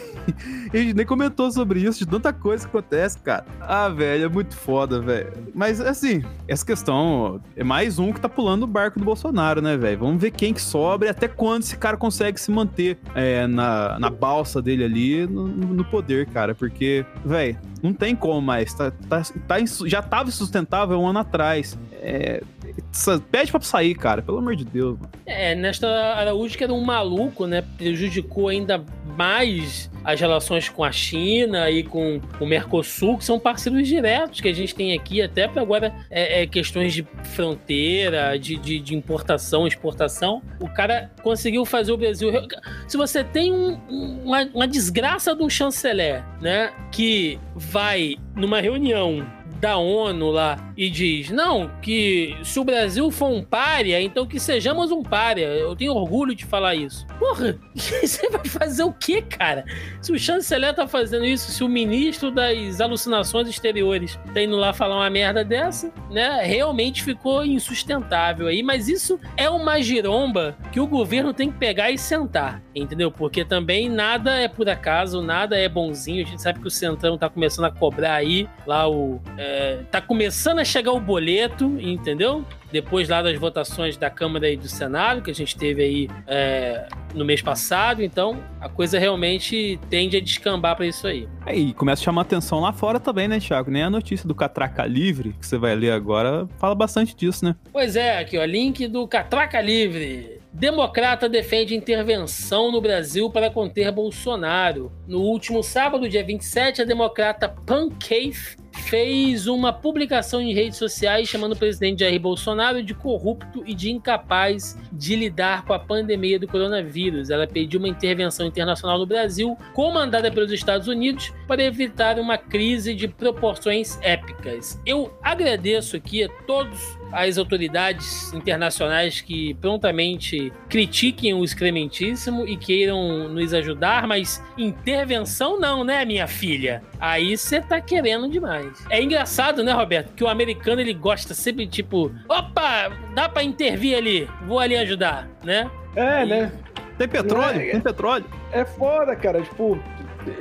e a gente nem comentou sobre isso, de tanta coisa que acontece, cara. Ah, velho, é muito foda, velho. Mas, assim, essa questão é mais um que tá pulando o barco do Bolsonaro, né, velho? Vamos ver quem que sobra e até quando esse cara consegue se manter é, na, na balsa dele ali no, no poder, cara. Porque, velho, não tem como mais. Tá, tá, tá, já tava sustentável um ano atrás. É, pede pra sair, cara, pelo amor de Deus. Mano. É, nesta Araújo que era um maluco, né? Prejudicou ainda mais as relações com a China e com o Mercosul, que são parceiros diretos que a gente tem aqui, até para agora é, é, questões de fronteira, de, de, de, importação, exportação. O cara conseguiu fazer o Brasil. Se você tem um, uma, uma desgraça de um chanceler, né, que vai numa reunião da ONU lá e diz: não, que se o Brasil for um párea, então que sejamos um párea. Eu tenho orgulho de falar isso. Porra, [laughs] você vai fazer o quê, cara? Se o chanceler tá fazendo isso, se o ministro das alucinações exteriores tá indo lá falar uma merda dessa, né? Realmente ficou insustentável aí. Mas isso é uma giromba que o governo tem que pegar e sentar, entendeu? Porque também nada é por acaso, nada é bonzinho. A gente sabe que o Centrão tá começando a cobrar aí lá o. É, tá começando a chegar o boleto, entendeu? Depois lá das votações da Câmara e do Senado, que a gente teve aí é, no mês passado, então a coisa realmente tende a descambar para isso aí. É, e começa a chamar atenção lá fora também, né, Thiago? Nem a notícia do Catraca Livre, que você vai ler agora, fala bastante disso, né? Pois é, aqui ó, link do Catraca Livre. Democrata defende intervenção no Brasil para conter Bolsonaro. No último sábado, dia 27, a democrata Pancave fez uma publicação em redes sociais chamando o presidente Jair Bolsonaro de corrupto e de incapaz de lidar com a pandemia do coronavírus. Ela pediu uma intervenção internacional no Brasil, comandada pelos Estados Unidos, para evitar uma crise de proporções épicas. Eu agradeço aqui a todos as autoridades internacionais que prontamente critiquem o excrementíssimo e queiram nos ajudar, mas intervenção não, né, minha filha? Aí você tá querendo demais. É engraçado, né, Roberto, que o americano ele gosta sempre tipo, opa, dá para intervir ali, vou ali ajudar, né? É, E- né? Tem petróleo? É, é. Tem petróleo? É foda, cara. Tipo,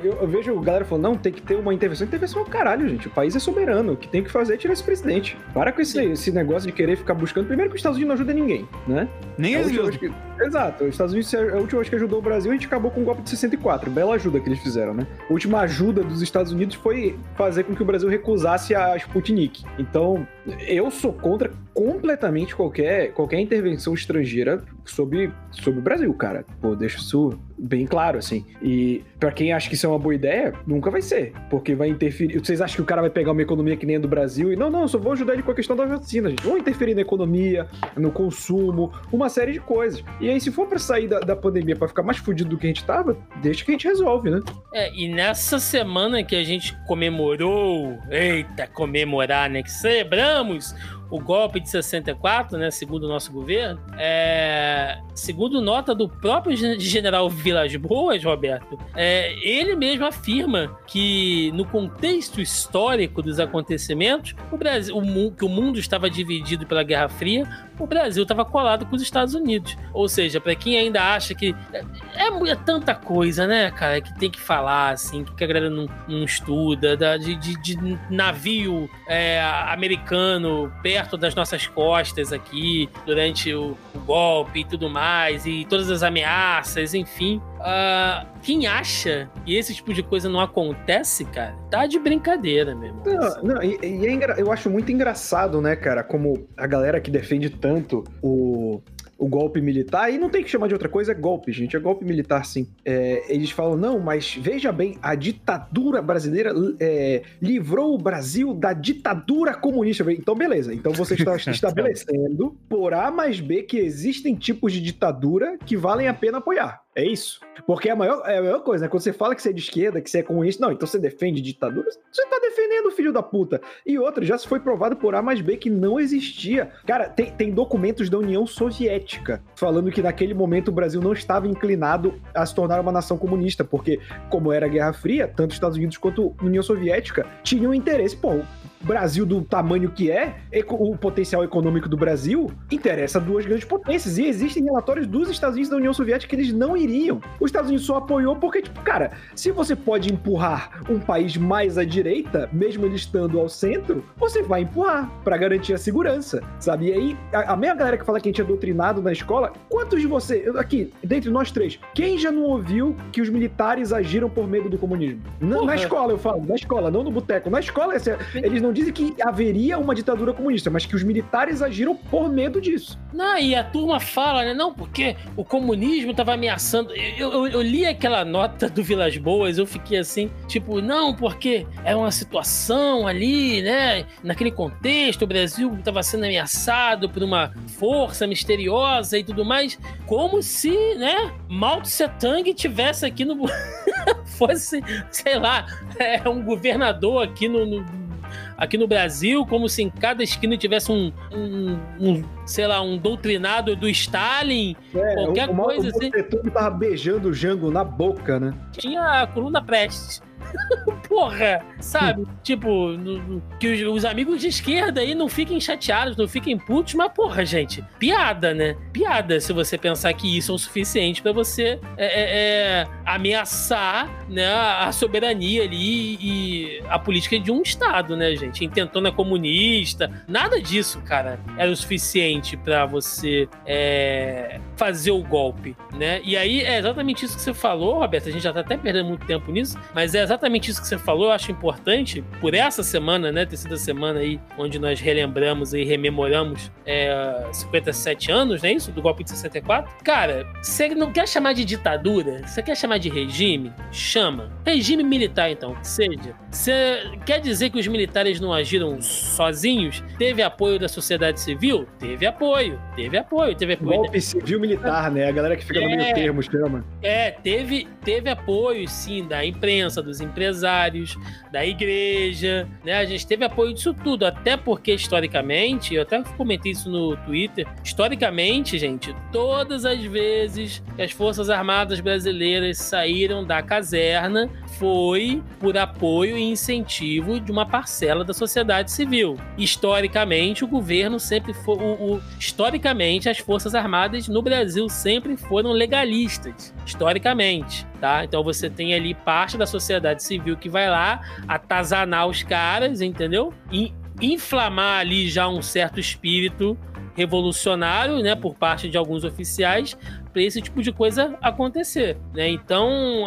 eu, eu vejo a galera falando, não, tem que ter uma intervenção. Intervenção é o caralho, gente. O país é soberano. O que tem que fazer é tirar esse presidente. Para com esse, esse negócio de querer ficar buscando. Primeiro que os Estados Unidos não ajuda ninguém, né? Nem A eles última usam. vez que- Exato. Os Estados Unidos, a última vez que ajudou o Brasil, a gente acabou com o golpe de 64. Bela ajuda que eles fizeram, né? A última ajuda dos Estados Unidos foi fazer com que o Brasil recusasse a Sputnik. Então, eu sou contra completamente qualquer, qualquer intervenção estrangeira sobre, sobre o Brasil, cara. Pô, deixa isso bem claro, assim. E pra quem acha que isso é uma boa ideia, nunca vai ser. Porque vai interferir. Vocês acham que o cara vai pegar uma economia que nem a do Brasil e não, não, só vou ajudar ele com a questão da vacina, gente. Vão interferir na economia, no consumo, uma série de coisas. E aí, se for pra sair da, da pandemia pra ficar mais fudido do que a gente tava, deixa que a gente resolve, né? É, e nessa semana que a gente comemorou, eita, comemorar, né? Que celebramos o golpe de 64, né? Segundo o nosso governo, é, segundo nota do próprio gen- general Vilas Boas, Roberto, é, ele mesmo afirma que no contexto histórico dos acontecimentos, o Brasil, o, que o mundo estava dividido pela Guerra Fria, o Brasil estava colado com os Estados Unidos. Ou seja, para quem ainda acha que é, mu- é tanta coisa, né, cara, que tem que falar, assim, que a galera não, não estuda, da- de, de- de navio é, americano perto das nossas costas aqui, durante o, o golpe e tudo mais, e todas as ameaças, enfim. Ah, quem acha que esse tipo de coisa não acontece, cara, tá de brincadeira mesmo. Não, não, e, e é engra- eu acho muito engraçado, né, cara, como a galera que defende tanto o, o golpe militar, e não tem que chamar de outra coisa, é golpe, gente, é golpe militar, sim. É, eles falam, não, mas veja bem, a ditadura brasileira é, livrou o Brasil da ditadura comunista. Então, beleza, então você está [laughs] estabelecendo por A mais B que existem tipos de ditadura que valem a pena apoiar. É isso. Porque é a maior, é a maior coisa, né? Quando você fala que você é de esquerda, que você é comunista, não, então você defende ditadura, você tá defendendo filho da puta. E outra, já se foi provado por A mais B que não existia. Cara, tem, tem documentos da União Soviética falando que naquele momento o Brasil não estava inclinado a se tornar uma nação comunista, porque, como era a Guerra Fria, tanto os Estados Unidos quanto União Soviética tinham interesse. Pô, Brasil do tamanho que é, o potencial econômico do Brasil interessa duas grandes potências. E existem relatórios dos Estados Unidos e da União Soviética que eles não iriam. Os Estados Unidos só apoiou porque, tipo, cara, se você pode empurrar um país mais à direita, mesmo ele estando ao centro, você vai empurrar pra garantir a segurança, sabe? E aí, a, a mesma galera que fala que a gente é doutrinado na escola, quantos de você, aqui, dentre nós três, quem já não ouviu que os militares agiram por medo do comunismo? Na, Porra. na escola, eu falo, na escola, não no boteco. Na escola, esse- eles não dizem que haveria uma ditadura comunista, mas que os militares agiram por medo disso. Não, e a turma fala, né? Não, porque o comunismo tava ameaçando. Eu, eu- eu li aquela nota do Vilas Boas, eu fiquei assim, tipo, não, porque é uma situação ali, né? Naquele contexto, o Brasil estava sendo ameaçado por uma força misteriosa e tudo mais, como se, né, Mao Tse Tung tivesse aqui no. [laughs] fosse, sei lá, é, um governador aqui no- no aqui no Brasil, como se em cada esquina tivesse um, um- um, sei lá, um doutrinado do Stalin, É, Qualquer o, o, coisa, o assim. Mocetung tava beijando o Jango na boca, né? tinha a coluna Prestes. [laughs] Porra, sabe? tipo, que os, os amigos de esquerda aí não fiquem chateados, não fiquem putos, mas porra, gente, piada, né? Piada se você pensar que isso é o suficiente pra você é, é, é, ameaçar né, a soberania ali e a política de um Estado, né, gente? Intentona comunista, nada disso, cara, era o suficiente pra você é, fazer o golpe, né? E aí é exatamente isso que você falou, Roberto. A gente já tá até perdendo muito tempo nisso, mas é exatamente isso que você falou. Eu acho importante por essa semana, né? Ter sido a semana aí onde nós relembramos e rememoramos é, 57 anos, não é isso? Do golpe de 64. Cara, você não quer chamar de ditadura? Você quer chamar de regime? Chama. Regime militar, então, que seja. Você quer dizer que os militares não agiram sozinhos? Teve apoio da sociedade civil? Teve apoio. Teve apoio. Teve apoio da- Golpe civil militar, né? A galera que fica no É. meio termo chama. é, teve, teve apoio, sim, da imprensa, dos empresários, da igreja, né? A gente teve apoio disso tudo, até porque historicamente, eu até comentei isso no Twitter, historicamente, gente, todas as vezes que as Forças Armadas brasileiras saíram da caserna foi por apoio e incentivo de uma parcela da sociedade civil. Historicamente, o governo sempre foi. O, o, historicamente, as Forças Armadas no Brasil sempre foram legalistas. Historicamente. Tá? Então você tem ali parte da sociedade civil que vai lá atazanar os caras, entendeu? E inflamar ali já um certo espírito revolucionário, né, por parte de alguns oficiais, para esse tipo de coisa acontecer, né? Então,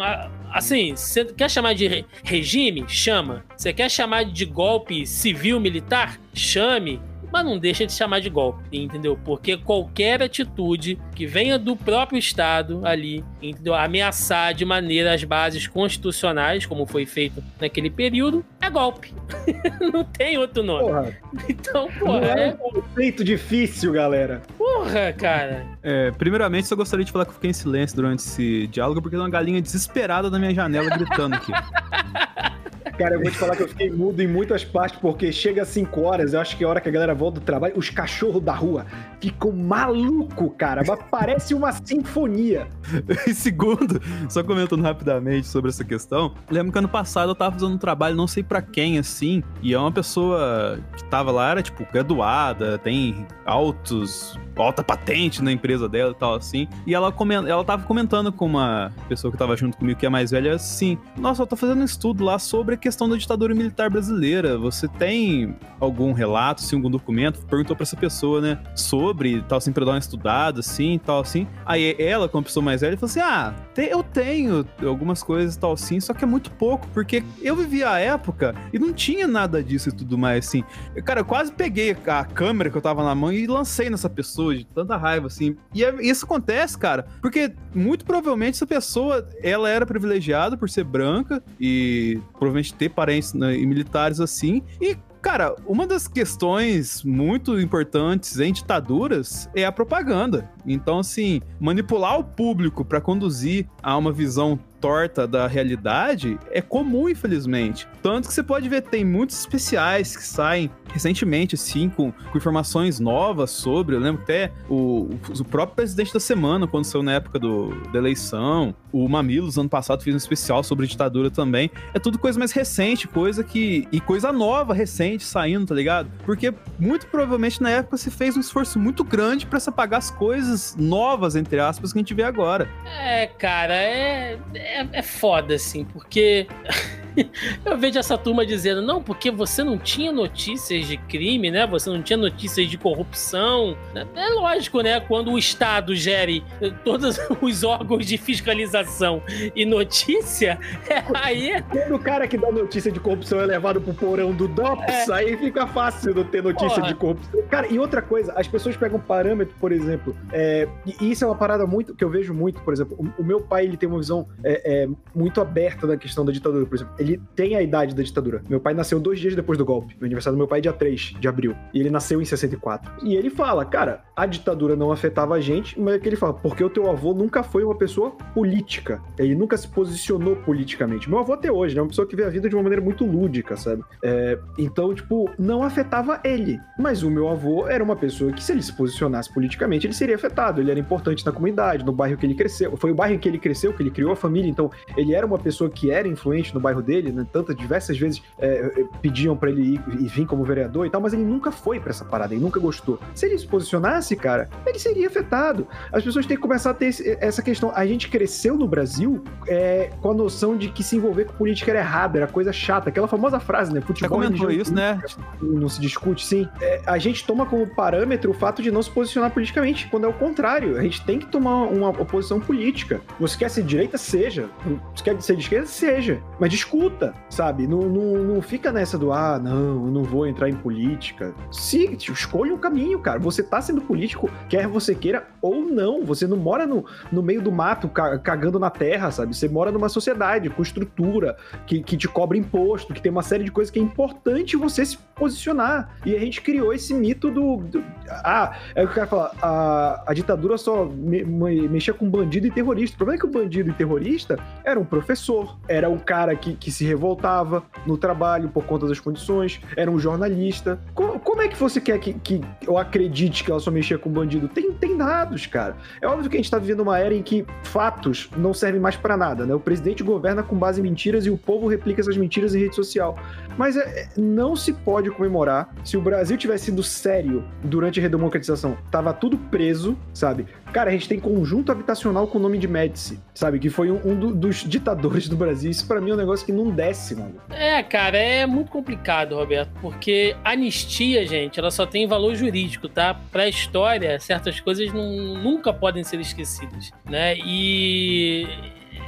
assim, você quer chamar de regime? Chama. Você quer chamar de golpe civil militar? Chame mas não deixa de chamar de golpe, entendeu? Porque qualquer atitude que venha do próprio Estado ali, entendeu? Ameaçar de maneira as bases constitucionais, como foi feito naquele período, é golpe. [laughs] não tem outro nome. Porra. Então, porra. Não é, é um conceito difícil, galera. Porra, cara. É, primeiramente, eu gostaria de falar que eu fiquei em silêncio durante esse diálogo, porque tem uma galinha desesperada na minha janela gritando aqui. [laughs] Cara, eu vou te falar que eu fiquei mudo em muitas partes, porque chega às 5 horas, eu acho que é a hora que a galera volta do trabalho, os cachorros da rua ficam maluco, cara. Mas parece uma sinfonia. [laughs] e segundo, só comentando rapidamente sobre essa questão, lembro que ano passado eu tava fazendo um trabalho, não sei para quem, assim, e é uma pessoa que tava lá, era tipo graduada, tem altos, alta patente na empresa dela e tal, assim. E ela, comenta, ela tava comentando com uma pessoa que tava junto comigo, que é mais velha, assim: Nossa, eu tô fazendo um estudo lá sobre questão da ditadura militar brasileira. Você tem algum relato, assim, algum documento? Perguntou para essa pessoa, né? Sobre tal, assim, pra dar uma estudada, assim, tal, assim. Aí ela, como pessoa mais velha, falou assim: Ah, eu tenho algumas coisas tal, assim, só que é muito pouco, porque eu vivi a época e não tinha nada disso e tudo mais, assim. Cara, eu quase peguei a câmera que eu tava na mão e lancei nessa pessoa de tanta raiva, assim. E é, isso acontece, cara, porque muito provavelmente essa pessoa, ela era privilegiada por ser branca e provavelmente ter parentes né, militares assim. E Cara, uma das questões muito importantes em ditaduras é a propaganda. Então, assim, manipular o público para conduzir a uma visão torta da realidade é comum, infelizmente. Tanto que você pode ver, tem muitos especiais que saem recentemente, assim, com, com informações novas sobre. Eu lembro até o, o próprio presidente da semana, quando saiu na época do, da eleição, o Mamilos, ano passado, fez um especial sobre ditadura também. É tudo coisa mais recente, coisa que. e coisa nova, recente, saindo, tá ligado? Porque muito provavelmente na época se fez um esforço muito grande para se apagar as coisas novas, entre aspas, que a gente vê agora. É, cara, é, é, é foda, assim, porque. [laughs] [laughs] eu vejo essa turma dizendo, não, porque você não tinha notícias de crime, né? Você não tinha notícias de corrupção. É lógico, né? Quando o Estado gere todos [laughs] os órgãos de fiscalização e notícia, [laughs] é, aí. É Quando o cara que dá notícia de corrupção é levado pro porão do DOPS, é. aí fica fácil não ter notícia Porra. de corrupção. Cara, e outra coisa, as pessoas pegam parâmetro, por exemplo, é, e isso é uma parada muito que eu vejo muito, por exemplo, o, o meu pai ele tem uma visão é, é muito aberta da questão da ditadura, por exemplo ele tem a idade da ditadura. Meu pai nasceu dois dias depois do golpe. No aniversário do meu pai é dia 3 de abril. E ele nasceu em 64. E ele fala, cara, a ditadura não afetava a gente, mas é que ele fala, porque o teu avô nunca foi uma pessoa política. Ele nunca se posicionou politicamente. Meu avô até hoje, né? É uma pessoa que vê a vida de uma maneira muito lúdica, sabe? É, então, tipo, não afetava ele. Mas o meu avô era uma pessoa que, se ele se posicionasse politicamente, ele seria afetado. Ele era importante na comunidade, no bairro que ele cresceu. Foi o bairro que ele cresceu, que ele criou a família. Então, ele era uma pessoa que era influente no bairro dele dele, né? Tantas, diversas vezes é, é pediam para ele ir e vir como vereador e tal, mas ele nunca foi para essa parada, ele nunca gostou. Se ele se posicionasse, cara, ele seria afetado. As pessoas têm que começar a ter esse, essa questão. A gente cresceu no Brasil é, com a noção de que se envolver com política era errado, era coisa chata. Aquela famosa frase, né? Futebol Você comentou isso, né? Não se discute, sim. É, a gente toma como parâmetro o fato de não se posicionar politicamente, quando é o contrário. A gente tem que tomar uma oposição política. Você quer ser de direita? Seja. Você quer ser de esquerda? Seja. Mas discute luta, sabe? Não, não, não fica nessa do, ah, não, eu não vou entrar em política. Siga, escolha um caminho, cara. Você tá sendo político, quer você queira ou não. Você não mora no, no meio do mato ca- cagando na terra, sabe? Você mora numa sociedade com estrutura, que, que te cobra imposto, que tem uma série de coisas que é importante você se posicionar. E a gente criou esse mito do. do- ah, é o que o cara fala, a, a ditadura só me- me- mexia com bandido e terrorista. O problema é que o bandido e terrorista era um professor, era um cara que, que se revoltava no trabalho por conta das condições, era um jornalista. Co- como é que você quer que, que eu acredite que ela só mexia com bandido? Tem, tem dados, cara. É óbvio que a gente tá vivendo uma era em que fatos não servem mais pra nada, né? O presidente governa com base em mentiras e o povo replica essas mentiras em rede social. Mas é- é- não se pode comemorar se o Brasil tivesse sido sério durante a redemocratização. Tava tudo preso, sabe? Cara, a gente tem conjunto habitacional com o nome de Médici, sabe? Que foi um, um do- dos ditadores do Brasil. Isso pra mim é um negócio que não desce, mano. É, cara, é muito complicado, Roberto, porque anistia, gente, ela só tem valor jurídico, tá? Pra história, certas coisas não- nunca podem ser esquecidas, né? E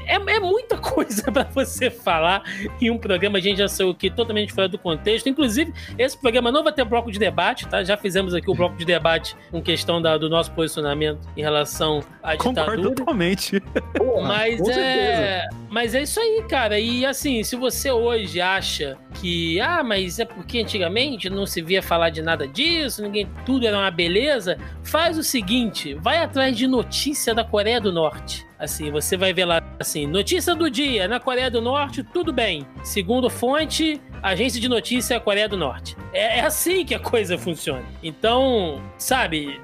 é, é muita [laughs] coisa pra você falar em um programa, a gente já saiu aqui totalmente fora do contexto. Inclusive, esse programa não vai ter bloco de debate, tá? Já fizemos aqui o bloco de debate com questão da- do nosso posicionamento em relação à Concordo ditadura. totalmente. Mas com certeza. é, mas é isso aí, cara. E assim, se você hoje acha que, ah, mas é porque antigamente não se via falar de nada disso, ninguém, tudo era uma beleza, faz o seguinte, vai atrás de notícia da Coreia do Norte. Assim, você vai ver lá assim, notícia do dia, na Coreia do Norte, tudo bem. Segundo fonte, agência de notícia Coreia do Norte. É, é assim que a coisa funciona. Então, sabe,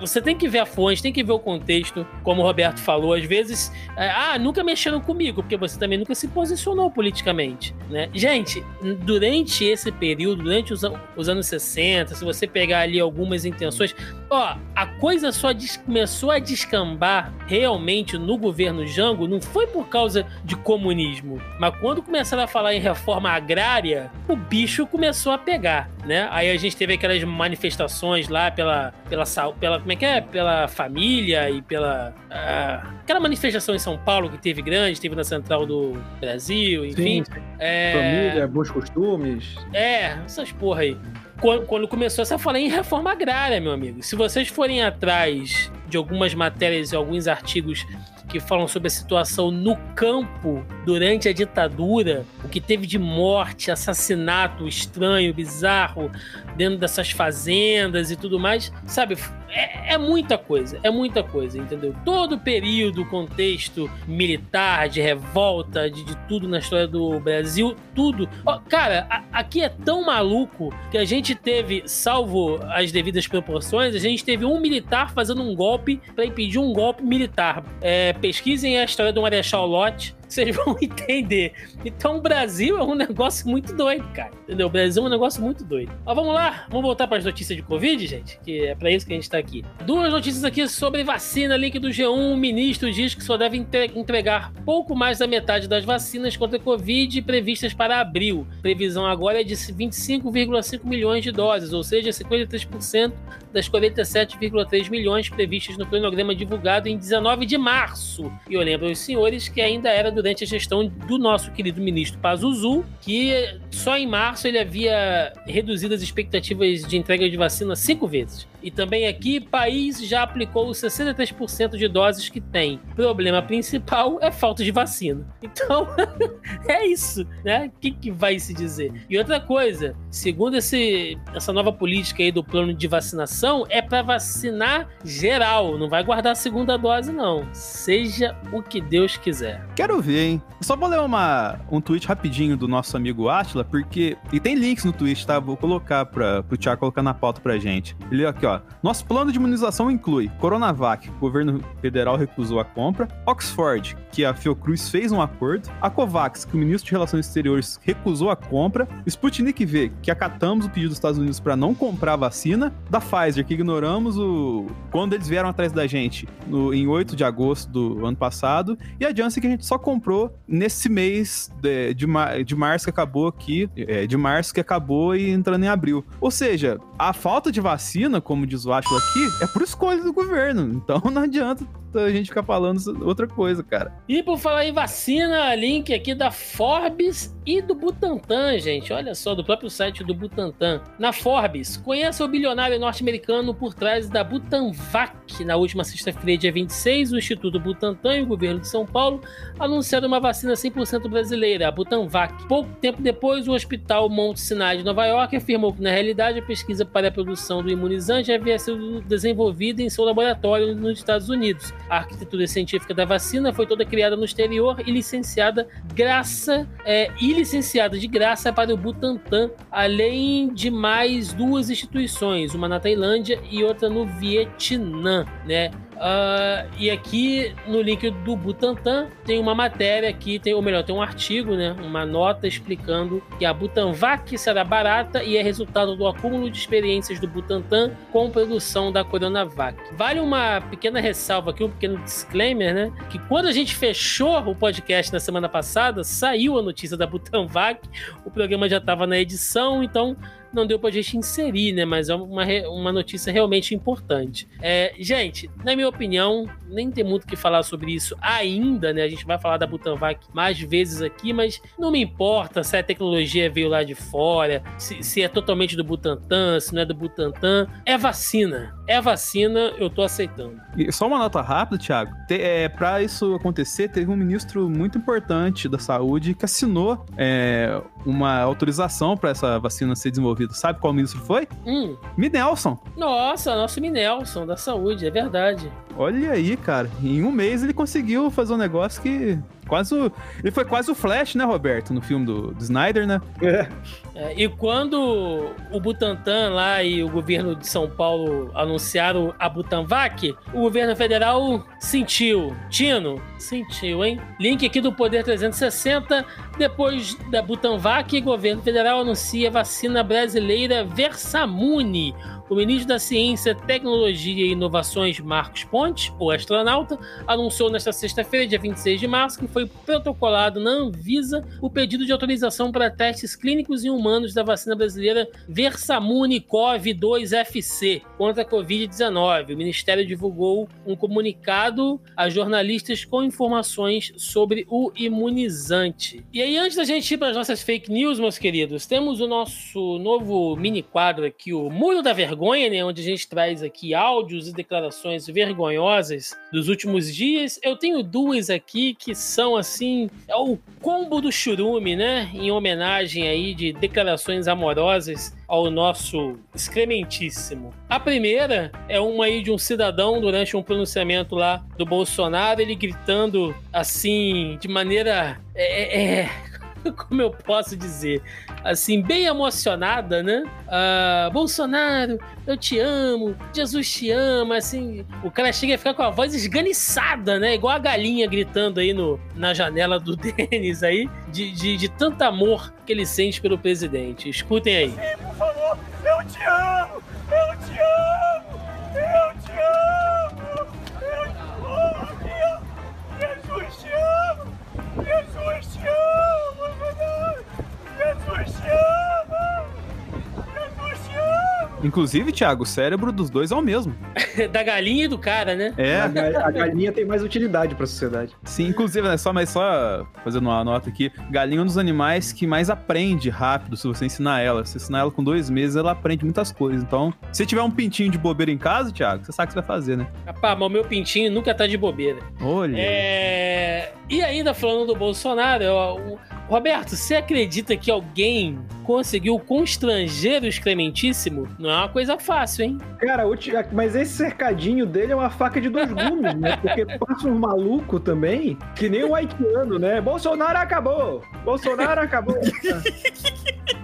você tem que ver a fonte, tem que ver o contexto, como o Roberto falou, às vezes é, ah, nunca mexeram comigo, porque você também nunca se posicionou politicamente, né? Gente, durante esse período, durante os, os anos 60, se você pegar ali algumas intenções, ó, a coisa só começou a descambar realmente no governo Jango, não foi por causa de comunismo, mas quando começaram a falar em reforma agrária, o bicho começou a pegar, né? Aí a gente teve aquelas manifestações lá pela, pela, pela como é que é? Pela família e pela... ah, aquela manifestação em São Paulo que teve grande, teve na Central do Brasil, enfim. Sim, É, família, bons costumes. é, essas porra aí. Quando, quando começou essa falar em reforma agrária, meu amigo. Se vocês forem atrás de algumas matérias e alguns artigos que falam sobre a situação no campo durante a ditadura, o que teve de morte, assassinato estranho, bizarro, dentro dessas fazendas e tudo mais, sabe? É, é muita coisa, é muita coisa, entendeu? Todo o período, contexto militar, de revolta, de, de tudo na história do Brasil, tudo. Ó, cara, a- aqui é tão maluco que a gente teve, salvo as devidas proporções, a gente teve um militar fazendo um golpe para impedir um golpe militar. É, pesquisem a história do Marechal Lott, vocês [laughs] vão entender. Então o Brasil é um negócio muito doido, cara. Entendeu? O Brasil é um negócio muito doido. Mas vamos lá, vamos voltar para as notícias de Covid, gente, que é para isso que a gente tá aqui. Duas notícias aqui sobre vacina, link do G1. O ministro diz que só deve entre- entregar pouco mais da metade das vacinas contra a Covid previstas para abril. Previsão agora é de 25,5 milhões de doses, ou seja, 53% das 47,3 milhões previstas no cronograma divulgado em 19 de março. E eu lembro aos senhores que ainda era durante a gestão do nosso querido ministro Pazuzu, que só em março ele havia reduzido as expectativas de entrega de vacina cinco vezes. E também aqui, país já aplicou os 63% de doses que tem. Problema principal é falta de vacina. Então, [laughs] é isso, né? O que, que vai se dizer? E outra coisa, segundo esse, essa nova política aí do plano de vacinação, é para vacinar geral, não vai guardar a segunda dose, não. Seja o que Deus quiser. Quero ver, hein? Só vou ler uma, um tweet rapidinho do nosso amigo Atila, porque. E tem links no tweet, tá? Vou colocar pra, pro Thiago colocar na pauta pra gente. Ele aqui, ó. Nosso plano de imunização inclui Coronavac, o governo federal recusou a compra, Oxford, que a Fiocruz fez um acordo, a Covax, que o ministro de Relações Exteriores recusou a compra, Sputnik V, que acatamos o pedido dos Estados Unidos para não comprar a vacina, da Pfizer, que ignoramos o quando eles vieram atrás da gente no, em 8 de agosto do ano passado, e a Janssen que a gente só comprou nesse mês de, de, mar- de março que acabou aqui, é, de março que acabou e entrando em abril. Ou seja, a falta de vacina, como diz o aqui, é por escolha do governo. Então [laughs] não adianta adianta a gente ficar falando outra coisa, cara. E por falar em vacina, link aqui da Forbes e do Butantan, gente. Olha só, do próprio site do Butantan. Na Forbes, conheça o bilionário norte-americano por trás da Butanvac. Na última sexta-feira, dia 26, o Instituto Butantan e o governo de São Paulo anunciaram uma vacina 100% brasileira, a Butanvac. Pouco tempo depois, o Hospital Mount Sinai de Nova York afirmou que, na realidade, a pesquisa para a produção do imunizante havia sido desenvolvida em seu laboratório nos Estados Unidos. A arquitetura científica da vacina foi toda criada no exterior e licenciada graça é, e licenciada de graça para o Butantan, além de mais duas instituições, uma na Tailândia e outra no Vietnã, né? Uh, e aqui no link do Butantan tem uma matéria aqui, tem, ou melhor, tem um artigo, né? Uma nota explicando que a Butanvac será barata e é resultado do acúmulo de experiências do Butantan com produção da Coronavac. Vale uma pequena ressalva aqui, um pequeno disclaimer, né? Que quando a gente fechou o podcast na semana passada, saiu a notícia da Butanvac, o programa já estava na edição, então não deu pra gente inserir, né? Mas é uma, uma notícia realmente importante. É, gente, na minha opinião, nem tem muito o que falar sobre isso ainda, né? A gente vai falar da Butanvac mais vezes aqui, mas não me importa se a tecnologia veio lá de fora, se, se é totalmente do Butantan, se não é do Butantan. É vacina. É vacina, eu tô aceitando. E só uma nota rápida, Thiago. Te, é, para isso acontecer, teve um ministro muito importante da saúde que assinou é, uma autorização para essa vacina ser desenvolvida. Sabe qual ministro foi? Hum. Minelson. Nossa, nosso Minelson da saúde, é verdade. Olha aí, cara. Em um mês ele conseguiu fazer um negócio que quase o, ele foi quase o Flash, né, Roberto, no filme do, do Snyder, né? É. É, e quando o Butantan lá e o governo de São Paulo anunciaram a Butanvac, o governo federal sentiu. Tino, sentiu, hein? Link aqui do Poder 360. Depois da Butanvac, o governo federal anuncia vacina brasileira Versamune o ministro da Ciência, Tecnologia e Inovações, Marcos Pontes, o astronauta, anunciou nesta sexta-feira, dia 26 de março, que foi protocolado na Anvisa o pedido de autorização para testes clínicos em humanos da vacina brasileira Versamune CoV-2FC contra a Covid-19. O ministério divulgou um comunicado a jornalistas com informações sobre o imunizante. E aí, antes da gente ir para as nossas fake news, meus queridos, temos o nosso novo mini quadro aqui, o Muro da Vergonha vergonha, né? Onde a gente traz aqui áudios e declarações vergonhosas dos últimos dias. Eu tenho duas aqui que são assim, é o combo do churume, né? Em homenagem aí de declarações amorosas ao nosso excrementíssimo. A primeira é uma aí de um cidadão durante um pronunciamento lá do Bolsonaro, ele gritando assim, de maneira. é, é, é [laughs] como eu posso dizer, assim, bem emocionada, né? Ah, Bolsonaro, eu te amo, Jesus te ama, assim. O cara chega a ficar com a voz esganiçada, né? Igual a galinha gritando aí no, na janela do [laughs] Denis aí, de, de, de tanto amor que ele sente pelo presidente. Escutem aí. Sim, por favor, eu te amo, eu te amo, eu Inclusive, Thiago, o cérebro dos dois é o mesmo. [laughs] da galinha e do cara, né? É. A, ga- a galinha tem mais utilidade pra sociedade. Sim, inclusive, né, só, mas só fazendo uma nota aqui, galinha é um dos animais que mais aprende rápido se você ensinar ela. Se ensinar ela com dois meses, ela aprende muitas coisas. Então, se tiver um pintinho de bobeira em casa, Thiago, você sabe o que você vai fazer, né? Rapaz, mas o meu pintinho nunca tá de bobeira. Olha. É... E ainda falando do Bolsonaro, ó, o- Roberto, você acredita que alguém conseguiu constranger o excrementíssimo? Não é uma coisa fácil, hein? Cara, mas esse cercadinho dele é uma faca de dois gumes, né? Porque passa um maluco também, que nem o haitiano, né? Bolsonaro acabou! Bolsonaro acabou! [laughs]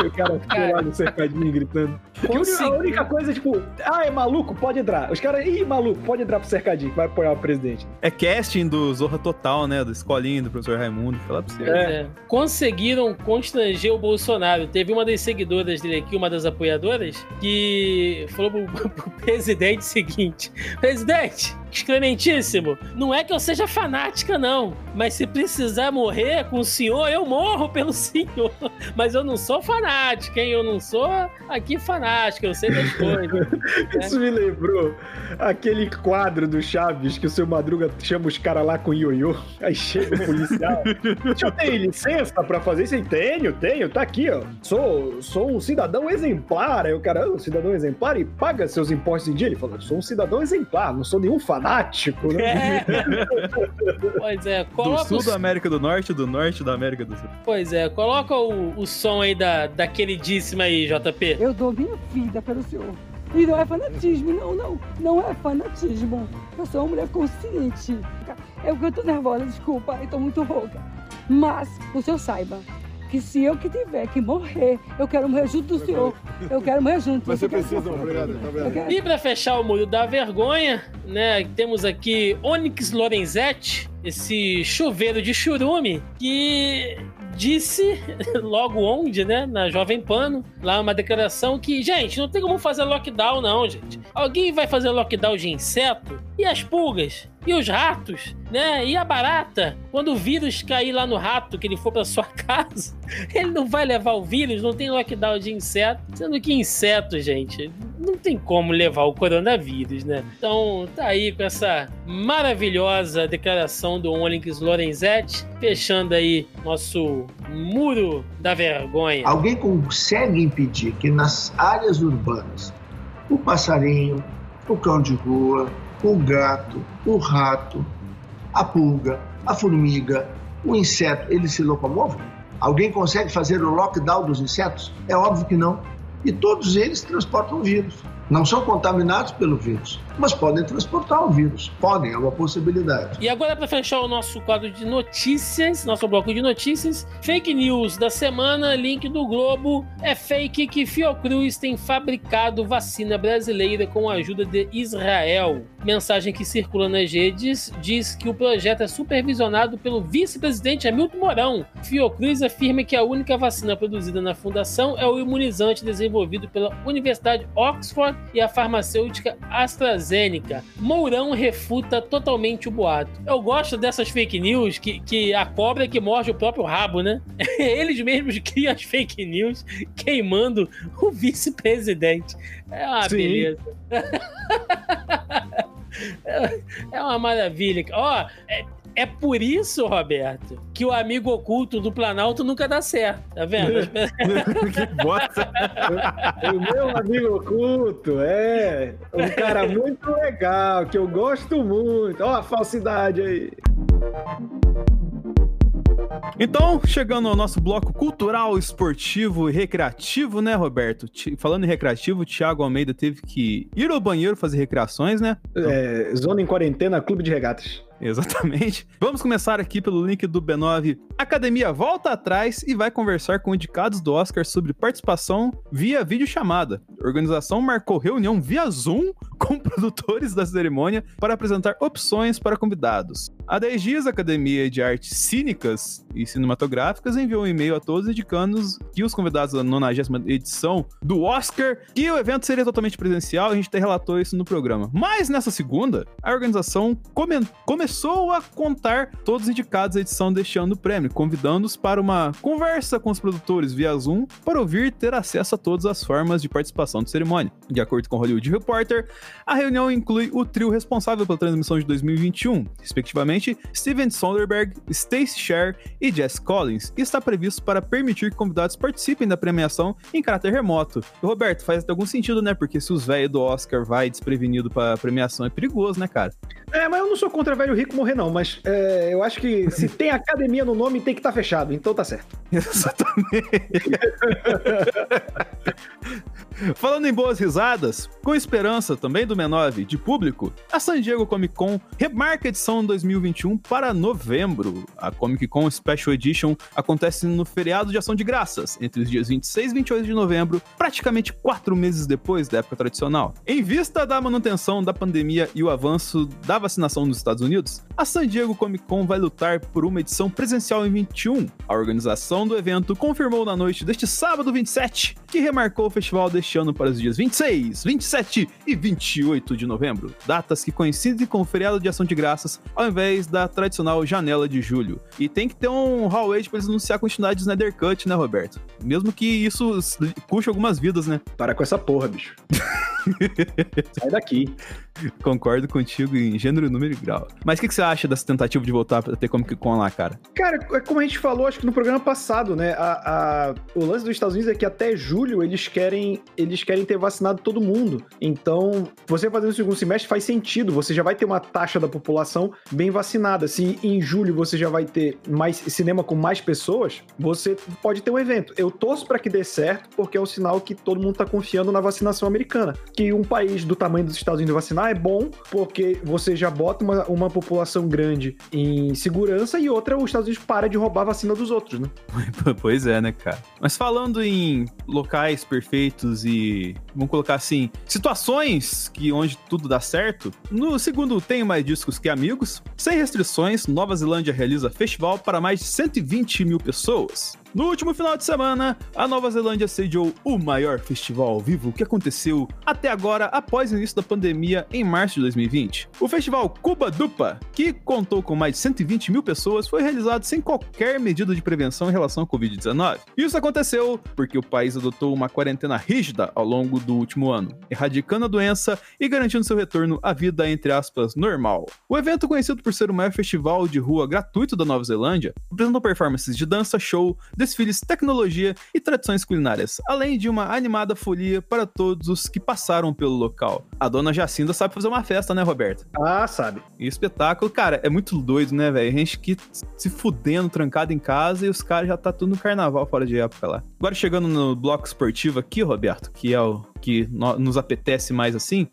[laughs] o cara ficou lá no cercadinho gritando. Porque a única- coisa, tipo, ah, é maluco? Pode entrar. Os caras, ih, maluco, pode entrar pro cercadinho, que vai apoiar o presidente. É casting do Zorra Total, né? Da escolinha do professor Raimundo. Fala pra você. Pois é. Conseguiram constranger o Bolsonaro. Teve uma das seguidoras dele aqui, uma das apoiadoras, que falou pro, [laughs] pro presidente o seguinte: Presidente, excrementíssimo, não é que eu seja fanática, não. Mas se precisar morrer com o senhor, eu morro pelo [laughs] senhor. Mas eu não sou fanática, hein? Eu não sou aqui fanática. eu sei das coisas. [laughs] Isso me lembrou aquele quadro do Chaves que o seu Madruga chama os caras lá com ioiô. Aí chega o policial. [laughs] Eu ter licença pra fazer isso? Tenho, tenho, tá aqui, ó. Sou, sou um cidadão exemplar. Aí o cara, "Ah, um cidadão exemplar e paga seus impostos em dia. Ele falou, sou um cidadão exemplar, não sou nenhum fanático. Né? É. [laughs] Pois é, Do coloca sul o da América do Norte, do norte da América do Sul. Pois é, coloca o, o som aí da, da queridíssima aí, JP. Eu dou minha vida pelo senhor. E não é fanatismo, não, não. Não é fanatismo. Eu sou uma mulher consciente. Eu que eu tô nervosa, desculpa, eu tô muito rouca. Mas, o senhor saiba que se eu que tiver que morrer, eu quero morrer junto do senhor. Eu quero morrer junto. Você Eu quero precisa, obrigado. Tá quero- E pra fechar o muro da vergonha, né, temos aqui Onyx Lorenzetti, esse chuveiro de churume, que disse [laughs] logo onde, né, na Jovem Pano, lá uma declaração que, gente, não tem como fazer lockdown não, gente. Alguém vai fazer lockdown de inseto? E as pulgas? E os ratos? Né? E a barata? Quando o vírus cair lá no rato, que ele for pra sua [laughs] casa, ele não vai levar o vírus, não tem lockdown de inseto. Sendo que inseto, gente, não tem como levar o coronavírus, né? Então, tá aí com essa maravilhosa declaração do Onyx Lorenzetti, fechando aí nosso muro da vergonha. Alguém consegue impedir que nas áreas urbanas o passarinho, o cão de rua, o gato, o rato, a pulga, a formiga, o inseto, eles se locomovam? Alguém consegue fazer o lockdown dos insetos? É óbvio que não. E todos eles transportam vírus. Não são contaminados pelo vírus, mas podem transportar o vírus. Podem, é uma possibilidade. E agora, para fechar o nosso quadro de notícias, nosso bloco de notícias, fake news da semana, link do Globo. É fake que Fiocruz tem fabricado vacina brasileira com a ajuda de Israel. Mensagem que circula nas redes diz que o projeto é supervisionado pelo vice-presidente Hamilton Mourão. Fiocruz afirma que a única vacina produzida na fundação é o imunizante desenvolvido pela Universidade Oxford e a farmacêutica AstraZeneca. Mourão refuta totalmente o boato. Eu gosto dessas fake news que, que a cobra é que morde o próprio rabo, né? [laughs] Eles mesmos criam as fake news queimando o vice-presidente. É uma Sim. beleza. [laughs] É uma maravilha. Ó, é, é por isso, Roberto, que o amigo oculto do Planalto nunca dá certo. Tá vendo? [laughs] [laughs] que bosta. O meu amigo oculto é um cara muito legal, que eu gosto muito. Ó, a falsidade aí. Então, chegando ao nosso bloco cultural, esportivo e recreativo, né, Roberto? Falando em recreativo, o Thiago Almeida teve que ir ao banheiro fazer recreações, né? É, zona em quarentena, clube de regatas. Exatamente. [laughs] Vamos começar aqui pelo link do B9. Academia volta atrás e vai conversar com indicados do Oscar sobre participação via videochamada. A organização marcou reunião via Zoom [laughs] com produtores da cerimônia para apresentar opções para convidados. Há 10 dias, a Academia de Artes Cínicas e Cinematográficas enviou um e-mail a todos indicando que os convidados da 90 edição do Oscar, que o evento seria totalmente presencial, a gente até relatou isso no programa. Mas nessa segunda, a organização comen- começou a contar todos os indicados à edição deste ano do prêmio, convidando-os para uma conversa com os produtores via Zoom para ouvir e ter acesso a todas as formas de participação da cerimônia. De acordo com o Hollywood Reporter, a reunião inclui o trio responsável pela transmissão de 2021, respectivamente Steven Soderbergh, Stacey Sher e Jess Collins, e está previsto para permitir que convidados participem da premiação em caráter remoto. Roberto, faz algum sentido, né? Porque se os velhos do Oscar vai desprevenido para premiação é perigoso, né, cara? É, mas eu não sou contra velho rico morrer, não. Mas é, eu acho que se [laughs] tem academia no nome, tem que estar fechado. Então tá certo. Exatamente. [laughs] Falando em boas risadas, com esperança também do Menove de público, a San Diego Comic Con remarca a edição 2021 para novembro. A Comic Con Special Edition acontece no feriado de ação de graças, entre os dias 26 e 28 de novembro, praticamente quatro meses depois da época tradicional. Em vista da manutenção da pandemia e o avanço da vacinação nos Estados Unidos, A San Diego Comic Con vai lutar por uma edição presencial em 21. A organização do evento confirmou na noite deste sábado 27 que remarcou o festival deste ano para os dias 26, 27 e 28 de novembro, datas que coincidem com o feriado de ação de graças, ao invés da tradicional janela de julho. E tem que ter um hallway para eles anunciar a continuidade do Snyder Cut, né, Roberto? Mesmo que isso custe algumas vidas, né? Para com essa porra, bicho. [laughs] Sai daqui. Concordo contigo em gênero, número e grau. Mas o que, que, você acha dessa tentativa de voltar a ter Comic Con lá, cara? Cara, é como a gente falou, acho que no programa passado, né? A, a, o lance dos Estados Unidos é que até julho eles querem, eles querem ter vacinado todo mundo. Então, você fazendo o segundo semestre faz sentido. Você já vai ter uma taxa da população bem vacinada. Se em julho você já vai ter mais cinema com mais pessoas, você pode ter um evento. Eu torço para que dê certo, porque é um sinal que todo mundo tá confiando na vacinação americana. Que um país do tamanho dos Estados Unidos vacinar é bom, porque você já bota uma, uma população grande em segurança e outra, os Estados Unidos para de roubar a vacina dos outros, né? [laughs] Pois é, né, cara? Mas falando em locais perfeitos e, vamos colocar assim, situações que onde tudo dá certo, no segundo Tenho Mais Discos Que Amigos, sem restrições, Nova Zelândia realiza festival para mais de 120 mil pessoas. No último final de semana, a Nova Zelândia sediou o maior festival ao vivo que aconteceu até agora após o início da pandemia em março de 2020. O festival Cuba Dupa, que contou com mais de 120 mil pessoas, foi realizado sem qualquer medida de prevenção em relação ao Covid-19. Isso aconteceu porque o país adotou uma quarentena rígida ao longo do último ano, erradicando a doença e garantindo seu retorno à vida, entre aspas, normal. O evento, conhecido por ser o maior festival de rua gratuito da Nova Zelândia, apresentou performances de dança, show, desfiles, tecnologia e tradições culinárias, além de uma animada folia para todos os que passaram pelo local. A dona Jacinda sabe fazer uma festa, né, Roberto? Ah, sabe. E o espetáculo, cara, é muito doido, né, velho? A gente que se fudendo, trancado em casa e os caras já tá tudo no carnaval fora de época lá. Agora chegando no bloco esportivo aqui, Roberto, que é o que nos apetece mais assim,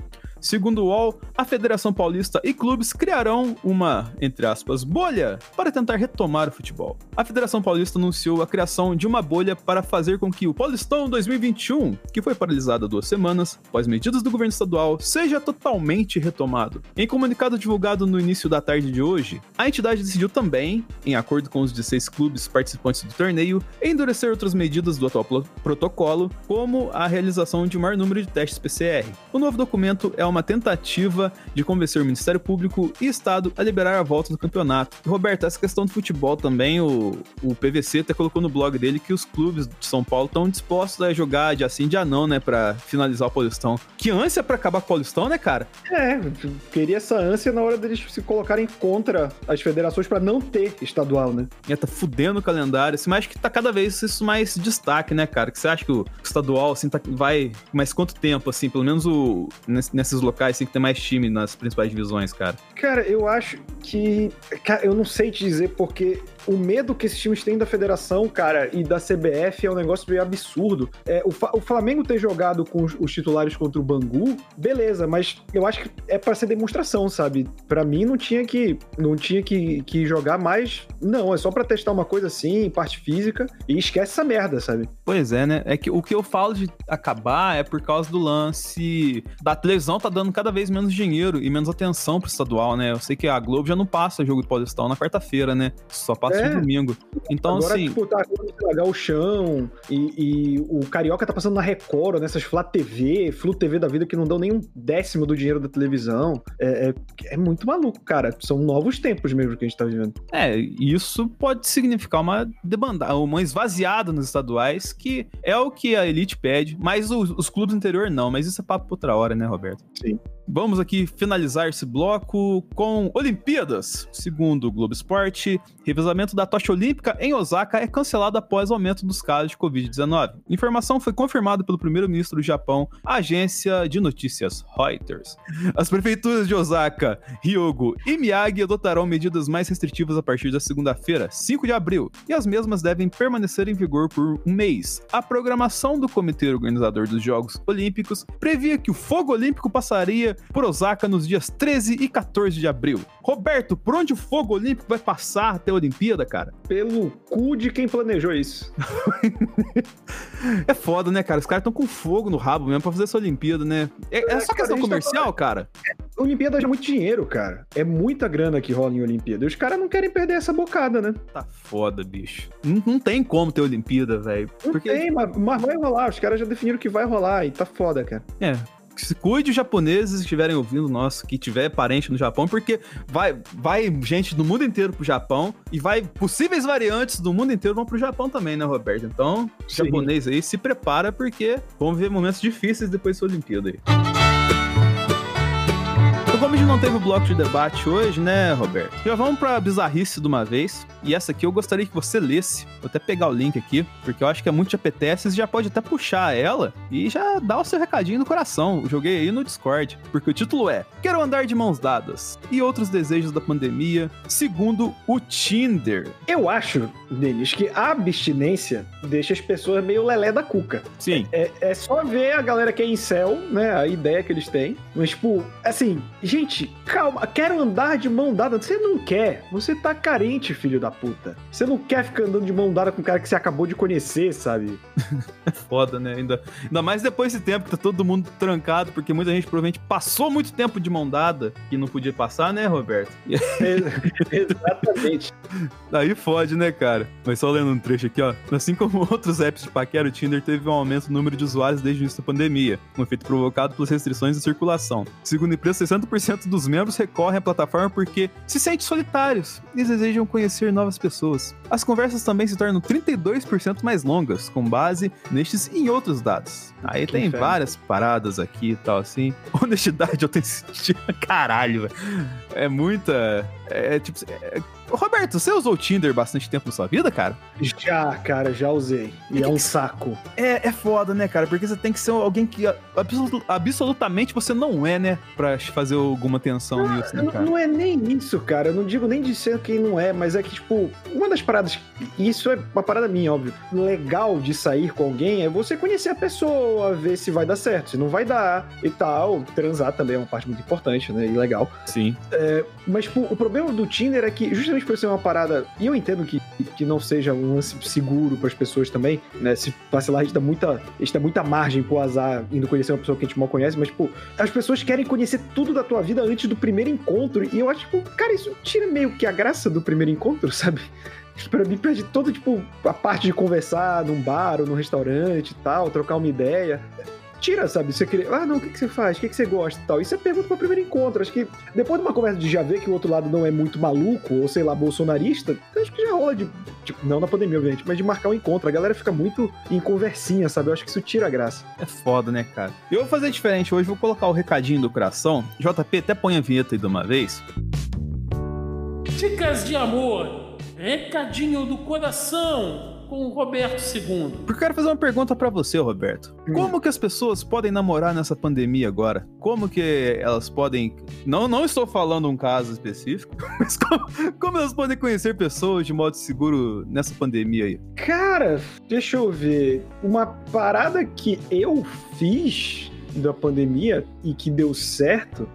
Segundo o UOL, a Federação Paulista e clubes criarão uma, entre aspas, bolha para tentar retomar o futebol. A Federação Paulista anunciou a criação de uma bolha para fazer com que o Paulistão 2021, que foi paralisado duas semanas, após medidas do governo estadual, seja totalmente retomado. Em comunicado divulgado no início da tarde de hoje, a entidade decidiu também, em acordo com os 16 clubes participantes do torneio, endurecer outras medidas do atual protocolo, como a realização de um maior número de testes PCR. O novo documento é uma tentativa de convencer o Ministério Público e Estado a liberar a volta do campeonato. Roberto, essa questão do futebol também, o, o PVC até colocou no blog dele que os clubes de São Paulo estão dispostos a jogar de assim de anão, né, para finalizar o Paulistão. Que ânsia para acabar com o Paulistão, né, cara? É, queria essa ânsia na hora deles se colocarem contra as federações para não ter estadual, né? É, tá fudendo o calendário, assim, mas acho que tá cada vez isso mais destaque, né, cara? Que você acha que o estadual, assim, tá, vai mais quanto tempo, assim, pelo menos o, nesses esses locais tem que ter mais time nas principais divisões, cara? Cara, eu acho que. Cara, eu não sei te dizer porque o medo que esses times têm da federação, cara, e da CBF é um negócio meio absurdo. É, o, o, Flamengo ter jogado com os, os, titulares contra o Bangu, beleza, mas eu acho que é para ser demonstração, sabe? Para mim não tinha que não tinha que, que jogar mais, não, é só para testar uma coisa assim, parte física, e esquece essa merda, sabe? Pois é, né? É que o que eu falo de acabar é por causa do lance da televisão tá dando cada vez menos dinheiro e menos atenção pro estadual, né? Eu sei que a Globo já não passa jogo do Paulistão na quarta-feira, né? Só passa é. domingo. Então, Agora, assim. Tipo, tá o chão e, e, o Carioca tá passando na Record, nessas Flá TV, Flu TV da vida que não dão nem um décimo do dinheiro da televisão. É, é, é, muito maluco, cara. São novos tempos mesmo que a gente tá vivendo. É, isso pode significar uma debandada, uma esvaziada nos estaduais, que é o que a elite pede, mas os, os clubes do interior não. Mas isso é papo pra outra hora, né, Roberto? Sim. Vamos aqui finalizar esse bloco com Olimpíadas. Segundo o Globo Esporte, revezamento da tocha olímpica em Osaka é cancelado após aumento dos casos de Covid-19. Informação foi confirmada pelo primeiro-ministro do Japão, agência de notícias Reuters. As prefeituras de Osaka, Hyogo e Miyagi adotarão medidas mais restritivas a partir da segunda-feira, 5 de abril, e as mesmas devem permanecer em vigor por um mês. A programação do comitê organizador dos Jogos Olímpicos previa que o fogo olímpico passaria por Osaka nos dias 13 e 14 de abril. Roberto, por onde o fogo olímpico vai passar até a Olimpíada, cara? Pelo cu de quem planejou isso. [laughs] É foda, né, cara? Os caras estão com fogo no rabo mesmo pra fazer essa Olimpíada, né? É, é É, só cara, questão tá comercial, cara? Olimpíada é muito dinheiro, cara. É muita grana que rola em Olimpíada. E os caras não querem perder essa bocada, né? Tá foda, bicho. Não, não tem como ter Olimpíada, velho. Não Porque, tem, mas, mas vai rolar. Os caras já definiram que vai rolar e tá foda, cara. é, se cuide os japoneses que estiverem ouvindo nosso, que tiver parente no Japão, porque vai, vai gente do mundo inteiro pro Japão e vai possíveis variantes do mundo inteiro vão pro Japão também, né, Roberto? Então, Sim. japonês aí, se prepara porque vamos ver momentos difíceis depois da Olimpíada aí. Como a gente não teve o bloco de debate hoje, né, Roberto? Já vamos pra bizarrice de uma vez. E essa aqui eu gostaria que você lesse. Vou até pegar o link aqui, porque eu acho que é muito de apetece. Você já pode até puxar ela e já dar o seu recadinho no coração. Eu joguei aí no Discord, porque o título é Quero andar de mãos dadas e outros desejos da pandemia, segundo o Tinder. Eu acho, Denis, que a abstinência deixa as pessoas meio lelé da cuca. Sim. É, é só ver a galera que é em céu, né? A ideia que eles têm. Mas, tipo, assim, gente, calma, quero andar de mão dada. Você não quer. Você tá carente, filho da puta. Você não quer ficar andando de mão dada com um cara que você acabou de conhecer, sabe? [laughs] É foda, né? Ainda, ainda mais depois desse tempo que tá todo mundo trancado, porque muita gente provavelmente passou muito tempo de mão dada e não podia passar, né, Roberto? [laughs] Exatamente. Aí fode, né, cara? Mas só lendo um trecho aqui, ó. Assim como outros apps de paquera, o Tinder teve um aumento no número de usuários desde o início da pandemia, um efeito provocado pelas restrições de circulação. Segundo a empresa, 60% dos membros recorrem à plataforma porque se sentem solitários e desejam conhecer novas pessoas. As conversas também se tornam 32% mais longas, com base nestes e em outros dados. Aí Que tem inferno. várias paradas aqui e tal, assim. [laughs] Honestidade, autenticidade. Caralho, velho. É muita. É tipo. é- Roberto, você usou o Tinder bastante tempo na sua vida, cara? Já, cara, já usei. E é um saco. É, é foda, né, cara? Porque você tem que ser alguém que absolu- absolutamente você não é, né? Pra fazer alguma tensão nisso, né, Não, cara? não é nem isso, cara. Eu não digo nem de ser quem não é, mas é que, tipo, uma das paradas. Isso é uma parada minha, óbvio. Legal de sair com alguém é você conhecer a pessoa, ver se vai dar certo, se não vai dar e tal. Transar também é uma parte muito importante, né? E legal. Sim. Mas, tipo, o problema do Tinder é que, justamente por ser uma parada. E eu entendo que, que não seja um lance seguro para as pessoas também, né? Se vacilar, a gente dá muita, a gente dá muita margem pro azar indo conhecer uma pessoa que a gente mal conhece, mas, tipo, as pessoas querem conhecer tudo da tua vida antes do primeiro encontro. E eu acho, tipo, cara, isso tira meio que a graça do primeiro encontro, [laughs] sabe? Pra mim, perde todo, tipo, a parte de conversar num bar ou num restaurante e tal, trocar uma ideia. Tira, sabe? Você querer, ah, não, o que, que você faz? O que, que você gosta e tal. Isso é pergunta para primeiro encontro. Acho que depois de uma conversa de já ver que o outro lado não é muito maluco, ou sei lá, bolsonarista, acho que já rola de. Tipo, não na pandemia, obviamente, mas de marcar um encontro. A galera fica muito em conversinha, sabe? Eu acho que isso tira a graça. É foda, né, cara? Eu vou fazer diferente hoje, vou colocar o recadinho do coração. JP, até põe a vinheta aí de uma vez. Dicas de amor. Recadinho do coração com o Roberto II. Porque eu quero fazer uma pergunta pra você, Roberto. Hum. Como que as pessoas podem namorar nessa pandemia agora? Como que elas podem. Não, não estou falando um caso específico, [laughs] mas como, como elas podem conhecer pessoas de modo seguro nessa pandemia aí? Cara, deixa eu ver. Uma parada que eu fiz da pandemia e que deu certo.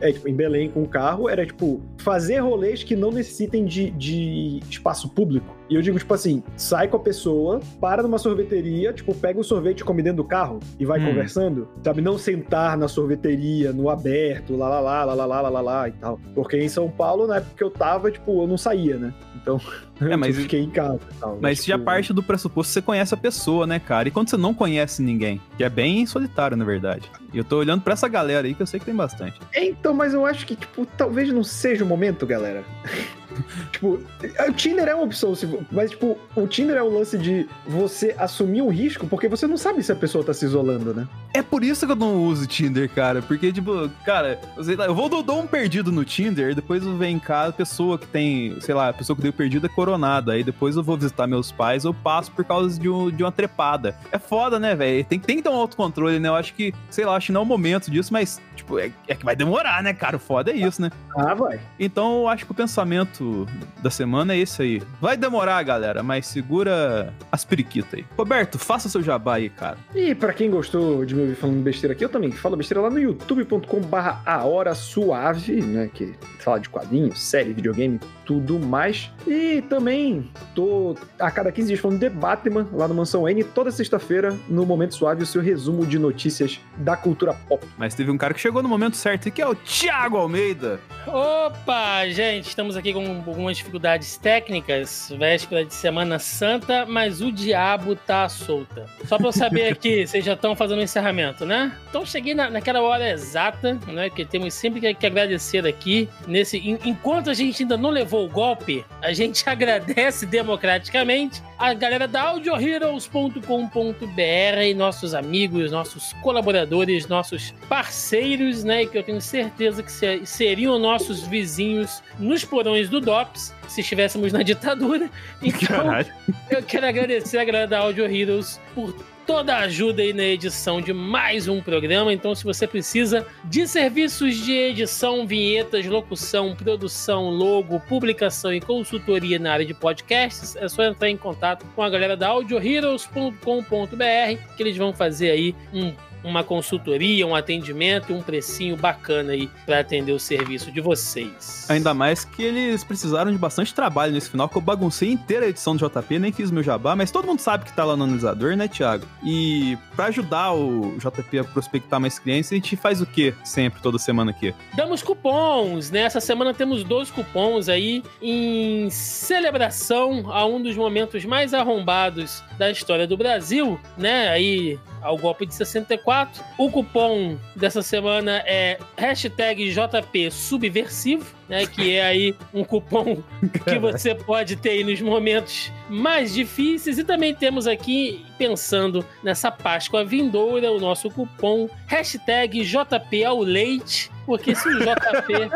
É, tipo, em Belém com o carro, era tipo, fazer rolês que não necessitem de, de espaço público. E eu digo, tipo assim, sai com a pessoa, para numa sorveteria, tipo, pega um sorvete e come dentro do carro e vai Hum. conversando. Sabe, não sentar na sorveteria, no aberto, lá, lá, lá, lá, lá, lá, lá, lá, e tal. Porque em São Paulo, na época que eu tava, tipo, eu não saía, né? Então, [laughs] É, mas- eu fiquei em casa e tal. Mas já tipo, parte do pressuposto que você conhece a pessoa, né, cara? E quando você não conhece ninguém, que é bem solitário, na verdade. E eu tô olhando pra essa galera aí que eu sei que tem bastante. Então, mas eu acho que, tipo, talvez não seja o momento, galera. [laughs] tipo, o Tinder é uma opção, mas, tipo, o Tinder é o lance de você assumir um risco, porque você não sabe se a pessoa tá se isolando, né? É por isso que eu não uso Tinder, cara. Porque, tipo, cara, sei lá, eu vou dou um perdido no Tinder, depois eu venho em casa, a pessoa que tem, sei lá, a pessoa que deu perdido é coronada. Aí depois eu vou visitar meus pais, eu passo por causa de, um- de uma trepada. É foda, né, velho? Tem, tem que ter um autocontrole, né? Eu acho que, sei lá, acho que não é o momento disso, mas, tipo, é, é que vai demorar, né, cara? O foda é isso, né? Ah, vai. Então eu acho que o pensamento da semana é esse aí. Vai demorar, galera, mas segura as periquitas aí. Roberto, faça seu jabá aí, cara. E pra quem gostou de me ouvir falando besteira aqui, eu também falo besteira lá no youtube.com barra a hora suave, né? Que fala de quadrinhos, série, videogame, tudo mais. E também tô a cada 15 dias falando de Batman lá no Mansão N, toda sexta-feira, no Momento Suave, o seu resumo de notícias da cultura pop. Mas teve um cara que chegou no momento certo, que é o Thiago Almeida. Opa, gente, estamos aqui com algumas dificuldades técnicas, véspera de Semana Santa, mas o diabo tá solta. Só pra eu saber [laughs] aqui, vocês já estão fazendo o encerramento, né? Então cheguei na, naquela hora exata, né? Que temos sempre que, que agradecer aqui. Nesse, en- enquanto a gente ainda não levou o golpe, a gente [laughs] agradece democraticamente a galera da audioheroes.com.br e nossos amigos, nossos colaboradores, nossos parceiros, né? Que eu tenho certeza que se- seriam nossos vizinhos nos porões do DOPS se estivéssemos na ditadura. Então, Caralho. eu quero agradecer a galera da Audio Heroes por toda a ajuda aí na edição de mais um programa. Então, se você precisa de serviços de edição, vinhetas, locução, produção, logo, publicação e consultoria na área de podcasts, é só entrar em contato com a galera da audioheroes.com.br que eles vão fazer aí um uma consultoria, um atendimento, um precinho bacana aí para atender o serviço de vocês. Ainda mais que eles precisaram de bastante trabalho nesse final, que eu baguncei inteira a edição do JP, nem fiz meu jabá, mas todo mundo sabe que tá lá no analisador, né, Thiago? E pra ajudar o JP a prospectar mais clientes, a gente faz o quê sempre, toda semana aqui? Damos cupons, né? Essa semana temos dois cupons aí em celebração a um dos momentos mais arrombados da história do Brasil, né? Aí ao golpe de 64. O cupom dessa semana é hashtag JP Subversivo, né? Que é aí um cupom que você pode ter aí nos momentos mais difíceis. E também temos aqui, pensando nessa Páscoa vindoura, o nosso cupom hashtag JP ao leite, porque se o JP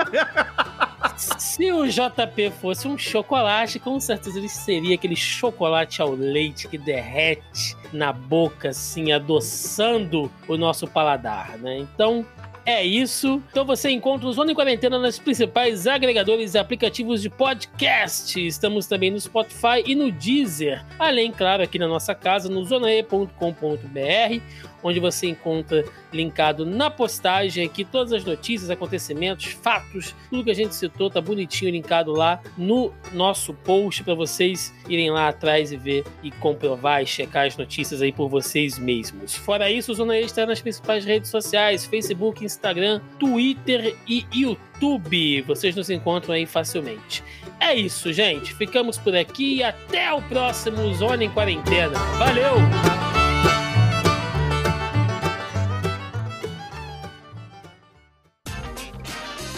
[laughs] se o JP fosse um chocolate, com certeza ele seria aquele chocolate ao leite que derrete na boca, assim, adoçando o nosso paladar, né? Então, é isso. Então você encontra o Zona em Quarentena nos principais agregadores e aplicativos de podcast. Estamos também no Spotify e no Deezer. Além, claro, aqui na nossa casa, no zonae.com.br, onde você encontra linkado na postagem aqui todas as notícias, acontecimentos, fatos, tudo que a gente citou tá bonitinho linkado lá no nosso post para vocês irem lá atrás e ver e comprovar e checar as notícias aí por vocês mesmos. Fora isso, o Zona E está nas principais redes sociais: Facebook, Instagram, Twitter e YouTube. Vocês nos encontram aí facilmente. É isso, gente. Ficamos por aqui e até o próximo Zona em Quarentena. Valeu!